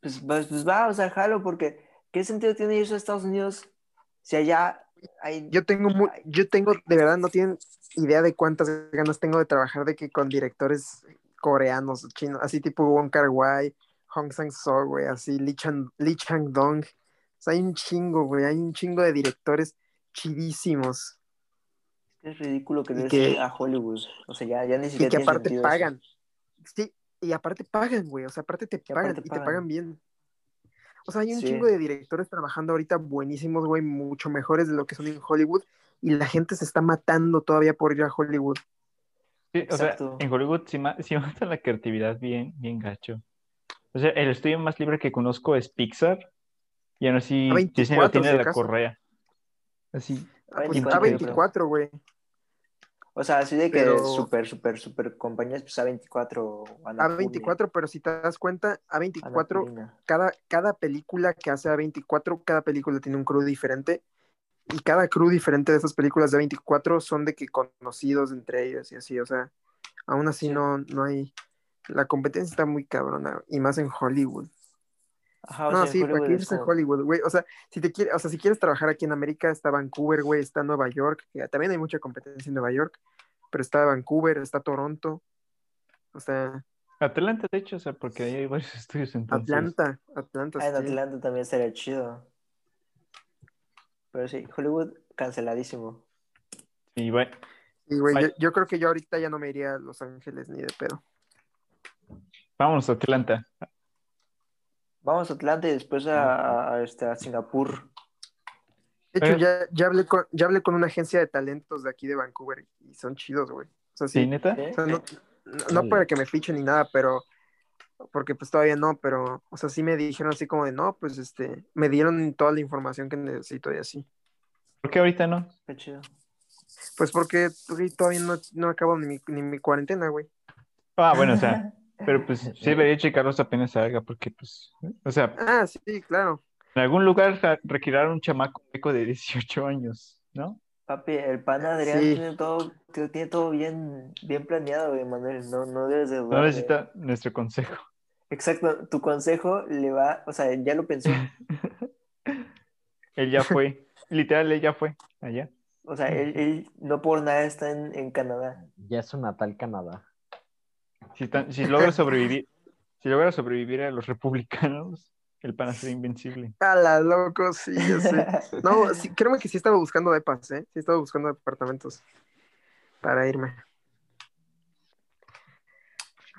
Pues, pues, pues va, o sea, jalo, porque ¿qué sentido tiene irse a Estados Unidos si allá Yo tengo, yo tengo, de verdad, no tienen idea de cuántas ganas tengo de trabajar de que con directores coreanos, chinos, así tipo Wong Kar Wai, Hong Sang-soo, güey, así Lee, Chan, Lee Chang-dong. O sea, hay un chingo, güey, hay un chingo de directores chidísimos Es ridículo que Y que- ir a Hollywood. O sea, ya, ya ni y siquiera que tiene aparte eso. pagan. Sí, y aparte pagan, güey, o sea, aparte te Y pagan aparte y te pagan bien. O sea, hay un Sí. chingo de directores trabajando ahorita buenísimos, güey, mucho mejores de lo que son en Hollywood y la gente se está matando todavía por ir a Hollywood. Sí, o sea, en Hollywood sí, sí matan la creatividad bien, bien gacho. O sea, el estudio más libre que conozco es Pixar y aún así A24, Disney lo tiene de la correa. Así. Ah, pues A24, A24, güey. O sea, así de que Pero- súper, súper, súper compañías, pues A24. A24, pero si te das cuenta, A24, Annapurna. cada, cada película que hace A24, cada película tiene un crew diferente. Y cada crew diferente de esas películas de A24 son de que conocidos entre ellos y así. O sea, aún así Sí. no, no hay. La competencia está muy cabrona. Y más en Hollywood. Ajá, o no, sea, sí, ¿para Hollywood qué es irse a Hollywood, güey? O sea, si te quieres, o sea, si quieres trabajar aquí en América, está Vancouver, güey, está Nueva York, que también hay mucha competencia en Nueva York, pero está Vancouver, está Toronto, o sea, Atlanta, de hecho, o sea, porque ahí hay varios estudios entonces. Atlanta, Atlanta. Ah, en sí. Atlanta también estaría chido. Pero sí, Hollywood canceladísimo. Y bueno, Y, güey, Ay. yo, yo creo que yo ahorita ya no me iría a Los Ángeles ni de pedo. vámonos a Atlanta. Vamos a Atlanta y después a, a- a, este, a Singapur. De hecho, ya, ya, hablé con, ya hablé con una agencia de talentos de aquí de Vancouver y son chidos, güey. O sea, ¿Sí, sí, neta? ¿sí? o sea, no, no- no Órale. para que me fichen ni nada, pero porque pues todavía no, pero, o sea, sí me dijeron así como de, no, pues este, me dieron toda la información que necesito y así. ¿Por qué ahorita no? Qué chido. Pues porque todavía no, no acabo ni mi, ni mi cuarentena, güey. Ah, bueno, o sea, pero pues sí debería checarlos apenas salga, porque pues, o sea, Ah, sí, claro. en algún lugar ja- requerirá un chamaco de 18 años, ¿no? Papi, el pan Adrián Sí. tiene todo, tiene todo bien, bien planeado, Emanuel. No, no debes de No de- necesita nuestro consejo. Exacto, tu consejo le va, o sea, ya lo pensó. Él ya fue, literal, él ya fue allá. O sea, él, él no por nada está en, en Canadá. Ya es su natal Canadá. Si, tan- si logra sobrevivir, si logra sobrevivir a los republicanos, el pana será invencible. Ala, loco, sí, ya sé. No, sí, créeme que sí estaba buscando depas, ¿eh? Sí estaba buscando departamentos para irme.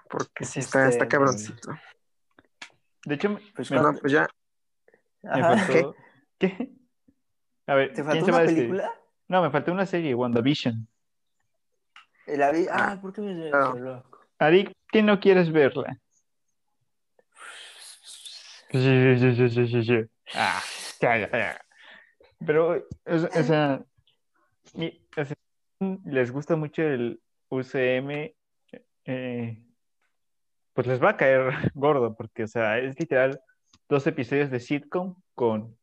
Porque sí está, Este, está cabroncito. De hecho, me, Pues me- No, pues ya. me faltó... ¿Qué? A ver, ¿Te ¿quién faltó una película? No, me faltó una serie, WandaVision. La vi, ah, ¿por qué me Ah. Loco? Ari, ¿por qué no quieres verla? Sí, sí, sí, sí. Pero, o sea, les gusta mucho el UCM, eh, pues les va a caer gordo, porque, o sea, es literal dos episodios de sitcom con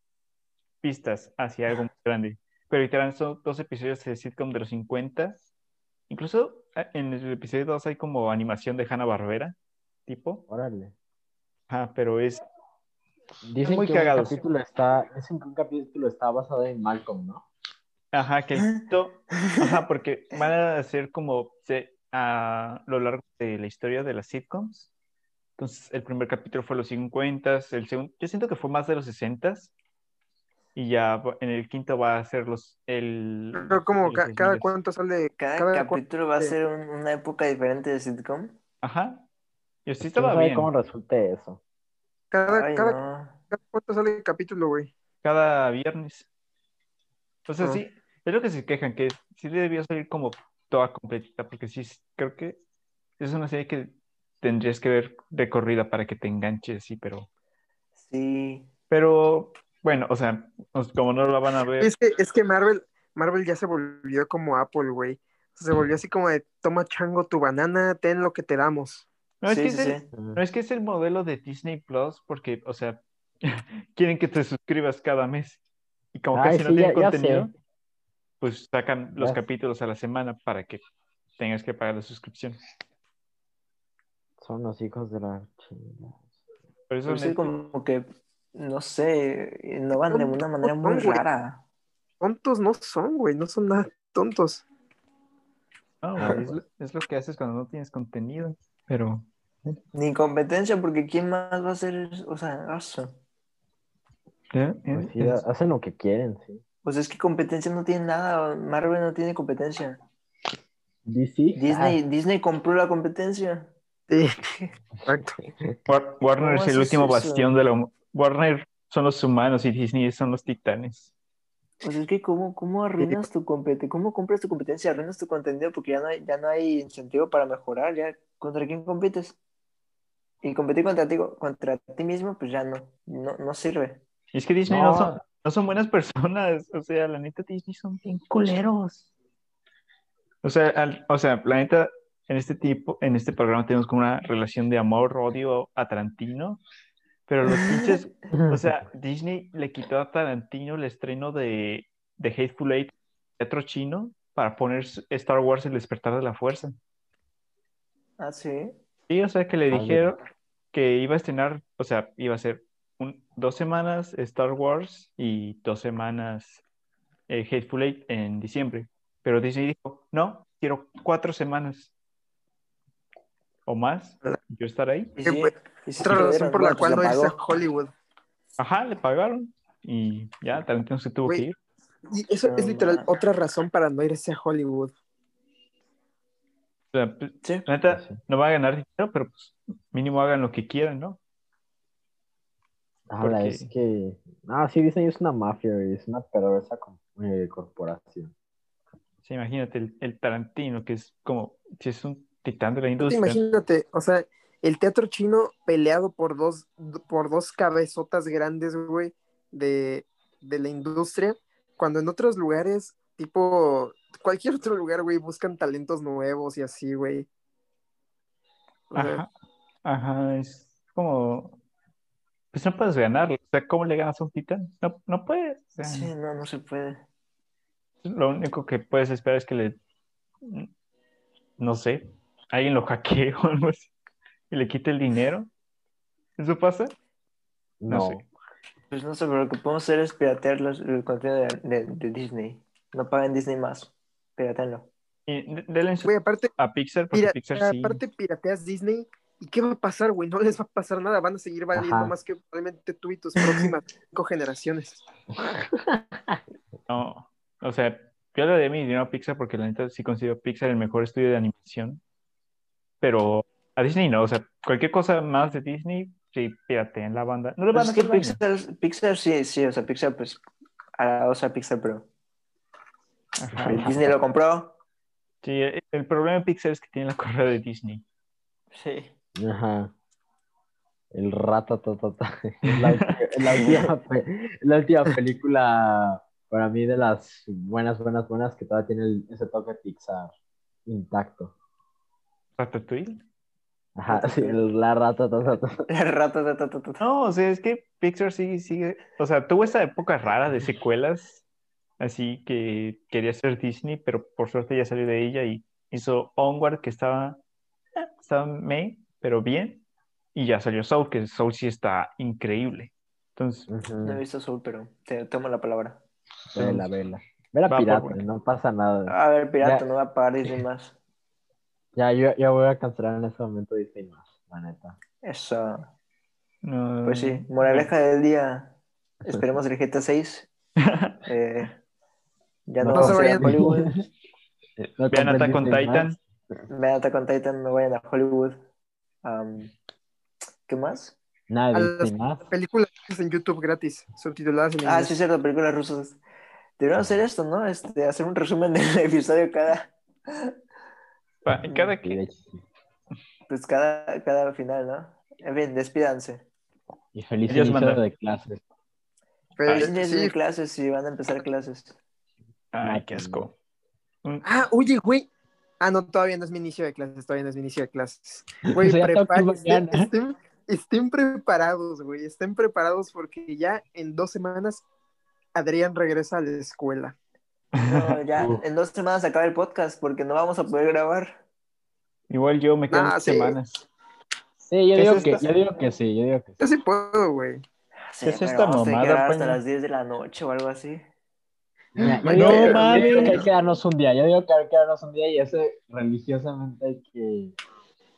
pistas hacia algo más grande. Pero literal son dos episodios de sitcom de los 50. Incluso en el episodio 2 hay como animación de Hanna-Barbera, tipo. Órale. Ajá, pero es Dicen muy que cagados. un capítulo está, dicen que un capítulo está basado en Malcolm, ¿no? Ajá, que quinto- Ajá, porque van a hacer como se- a lo largo de la historia de las sitcoms. Entonces, el primer capítulo fue los 50, el segundo, yo siento que fue más de los 60 y ya va- en el quinto va a ser los el Pero como los ca- cada 2000s. cuánto sale. Cada, capítulo va a ser un- una época diferente de sitcom. Ajá. Yo sí ¿Quién estaba sabe bien. cómo resulte eso? cada, Ay, cada, no. cada cuánto sale el capítulo, güey. Cada viernes. Entonces, Ah. sí, es lo que se quejan, que sí debió salir como toda completita, porque sí, creo que es una serie que tendrías que ver de corrida para que te enganches, sí, pero, Sí. pero, bueno, o sea, pues, como no la van a ver, Es que, es que Marvel, Marvel ya se volvió como Apple, güey. Se volvió así como de toma chango tu banana, ten lo que te damos. no es que sí, es el, sí. no es que es el modelo de Disney Plus, porque, o sea, quieren que te suscribas cada mes, y como Ay, casi no tienen contenido, sé. pues sacan los Ya. capítulos a la semana para que tengas que pagar la suscripción. Son los hijos de la chingada. Por eso Pero sí, Netflix- como que, no sé, innovan de una manera muy güey. rara. Tontos no son, güey, no son nada tontos. No, Ah, güey, es, lo, es lo que haces cuando no tienes contenido. Pero. Ni competencia, porque ¿quién más va a hacer eso? O sea, eso. ¿eh? Pues sí, Es- hacen lo que quieren, sí. Pues es que competencia no tiene nada. Marvel no tiene competencia. DC. Disney, Disney compró la competencia. Sí, exacto. War- Warner ¿Cómo es el último eso? bastión de la. Warner son los humanos y Disney son los titanes. Pues es que cómo, cómo arruinas tu competencia, cómo compras tu competencia, arruinas tu contenido porque ya no hay, ya no hay incentivo para mejorar, ya contra quién compites. Y competir contra ti, contra ti mismo, pues ya no, no, no sirve. Y es que Disney no, No. son, no son buenas personas. O sea, la neta, Disney son bien culeros. O sea, al- o sea, la neta, en este tipo, en este programa tenemos como una relación de amor-odio a Tarantino. Pero los pinches O sea, Disney le quitó a Tarantino el estreno de, de Hateful Eight, teatro chino, para poner Star Wars El despertar de la fuerza. Ah, sí. Sí, o sea, que le dijeron que iba a estrenar, o sea, iba a ser un- dos semanas Star Wars y dos semanas eh, Hateful Eight en diciembre. Pero Disney dijo, no, quiero cuatro semanas o más. Yo estar ahí. Sí, güey, y sí Otra razón por la pues cual no irse a. Hollywood. Ajá, le pagaron y ya, Tarantino se tuvo que ir. Y eso es literal man. otra razón para no irse a Hollywood. O sea, pues, Sí. La neta, Pues sí. no va a ganar dinero, pero pues mínimo hagan lo que quieran, ¿no? Habla, Porque- es que. Ah, sí, Disney es una mafia, es una perversa eh, corporación. Sí, imagínate el, el Tarantino, que es como, si es un titán de la te industria. Imagínate, o sea, el teatro chino peleado por dos, por dos cabezotas grandes, güey, de, de la industria, cuando en otros lugares, tipo, cualquier otro lugar, güey, buscan talentos nuevos y así, güey. O sea, Ajá, ajá, es como, pues no puedes ganarlo. O sea, ¿cómo le ganas a un titán? No, no puedes. o sea, Sí, no, no se puede. Lo único que puedes esperar es que le, no sé, alguien lo hackee o algo así y le quite el dinero. ¿Eso pasa? No No. sé. Pues no sé, pero lo que podemos hacer es piratear los- el contenido de, de- de Disney. No paguen Disney más. Piratenlo. Y de- denle aparte, a Pixar, porque mira, Pixar sí. aparte pirateas Disney, ¿y qué va a pasar, güey? No les va a pasar nada, van a seguir valiendo Ajá. más que probablemente tú y tus próximas cinco generaciones. No, o sea, yo le doy mi dinero a Pixar porque la neta sí considero Pixar el mejor estudio de animación. Pero a Disney no, o sea, cualquier cosa más de Disney, sí, en la banda. No le van Pues a es que hacer. Pixar, Pixar sí, sí, o sea, Pixar, pues, a o sea, Pixar, pero Ajá. Disney lo compró. Sí, el, el problema de Pixar es que tiene la correa de Disney. Sí. Ajá. El rata la, la última, la última película para mí de las buenas, buenas, buenas que todavía tiene el- ese toque Pixar intacto. Ratatouille. Ajá, sí, la rata, ta, ta, ta. La rata, ta, ta, ta, ta, ta. No, o sea, es que Pixar sigue, sigue, o sea, tuvo esa época rara de secuelas, así que quería ser Disney, pero por suerte ya salió de ella y hizo Onward, que estaba, eh, estaba meh, pero bien, y ya salió Soul, que Soul sí está increíble. Entonces, No he visto Soul, pero te tomo la palabra. Vela, vela. Vela por pirata, no pasa nada. A ver, pirata, Ya. no va a pagar Disney más. Ya, yo, ya voy a cancelar en ese momento Disney más, la neta. Eso. no, Pues sí, moraleja del día. Esperemos el GTA 6. Eh, ya no, No vamos se a. Hollywood. No Vean Attack on Disney Titan. Vean Attack on Titan, no vayan a Hollywood. ¿Qué más? Nada A las más. películas en YouTube gratis, subtituladas en Ah, inglés. sí, es cierto, películas rusas. Deberíamos hacer esto, ¿no? Este, hacer un resumen del episodio cada, Cada sí. pues cada, cada final, ¿no? En fin, despídanse. Y feliz inicio manda. de clases. Pero, Ay, Felices sí. de clases y van a empezar clases. ay, qué asco. Un- Ah, oye, güey. Ah, no, todavía no es mi inicio de clases, todavía no es mi inicio de clases. Güey, mañana. estén- estén preparados, güey, estén preparados porque ya en dos semanas Adrián regresa a la escuela. No, ya Uf. en dos semanas acaba el podcast porque no vamos a poder grabar. Igual yo me quedan Nah, dos sí. semanas. Sí, yo ¿Qué digo, es que, yo digo que sí, yo digo que sí. Yo sí puedo, güey. Sí, es pero esta mamada, grabar hasta Paño? las 10 de la noche o algo así. Mira, yo No, digo que- yo digo que hay que darnos un día. Yo digo que hay que darnos un día y ese religiosamente hay que.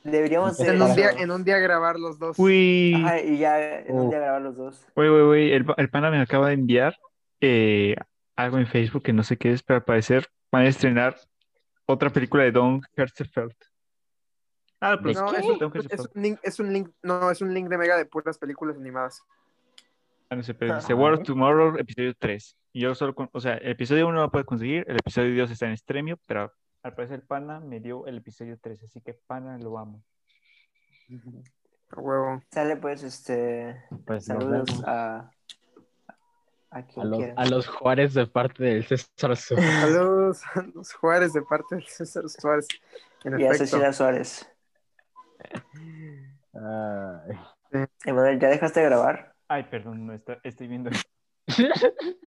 Deberíamos En un eso. día, en un día grabar los dos. Uy, Ajá, y ya en un Uf. día grabar los dos. uy, uy, uy, el, el pana me acaba de enviar eh, algo en Facebook que no sé qué es, pero al parecer van a estrenar otra película de Don Hertzfeldt. Ah, pues No, ¿De es un, Don es un link, es un link, no, es un link de Mega de puras películas animadas. Ah, no sé, pero dice. War of Tomorrow, episodio 3. Y yo solo, con- o sea, el episodio 1 no lo puedo conseguir, el episodio 2 está en Stremio, pero al parecer el pana me dio el episodio 3, así que pana lo amo. Huevo. Sale pues, este, Pues saludos a, a quien A los, a los Juárez de parte del César Su. Saludos a los Juárez de parte de César Suárez. En Y a efecto. Cecilia Suárez. Ay. Emanuel, ¿ya dejaste de grabar? Ay, perdón, no está, estoy viendo.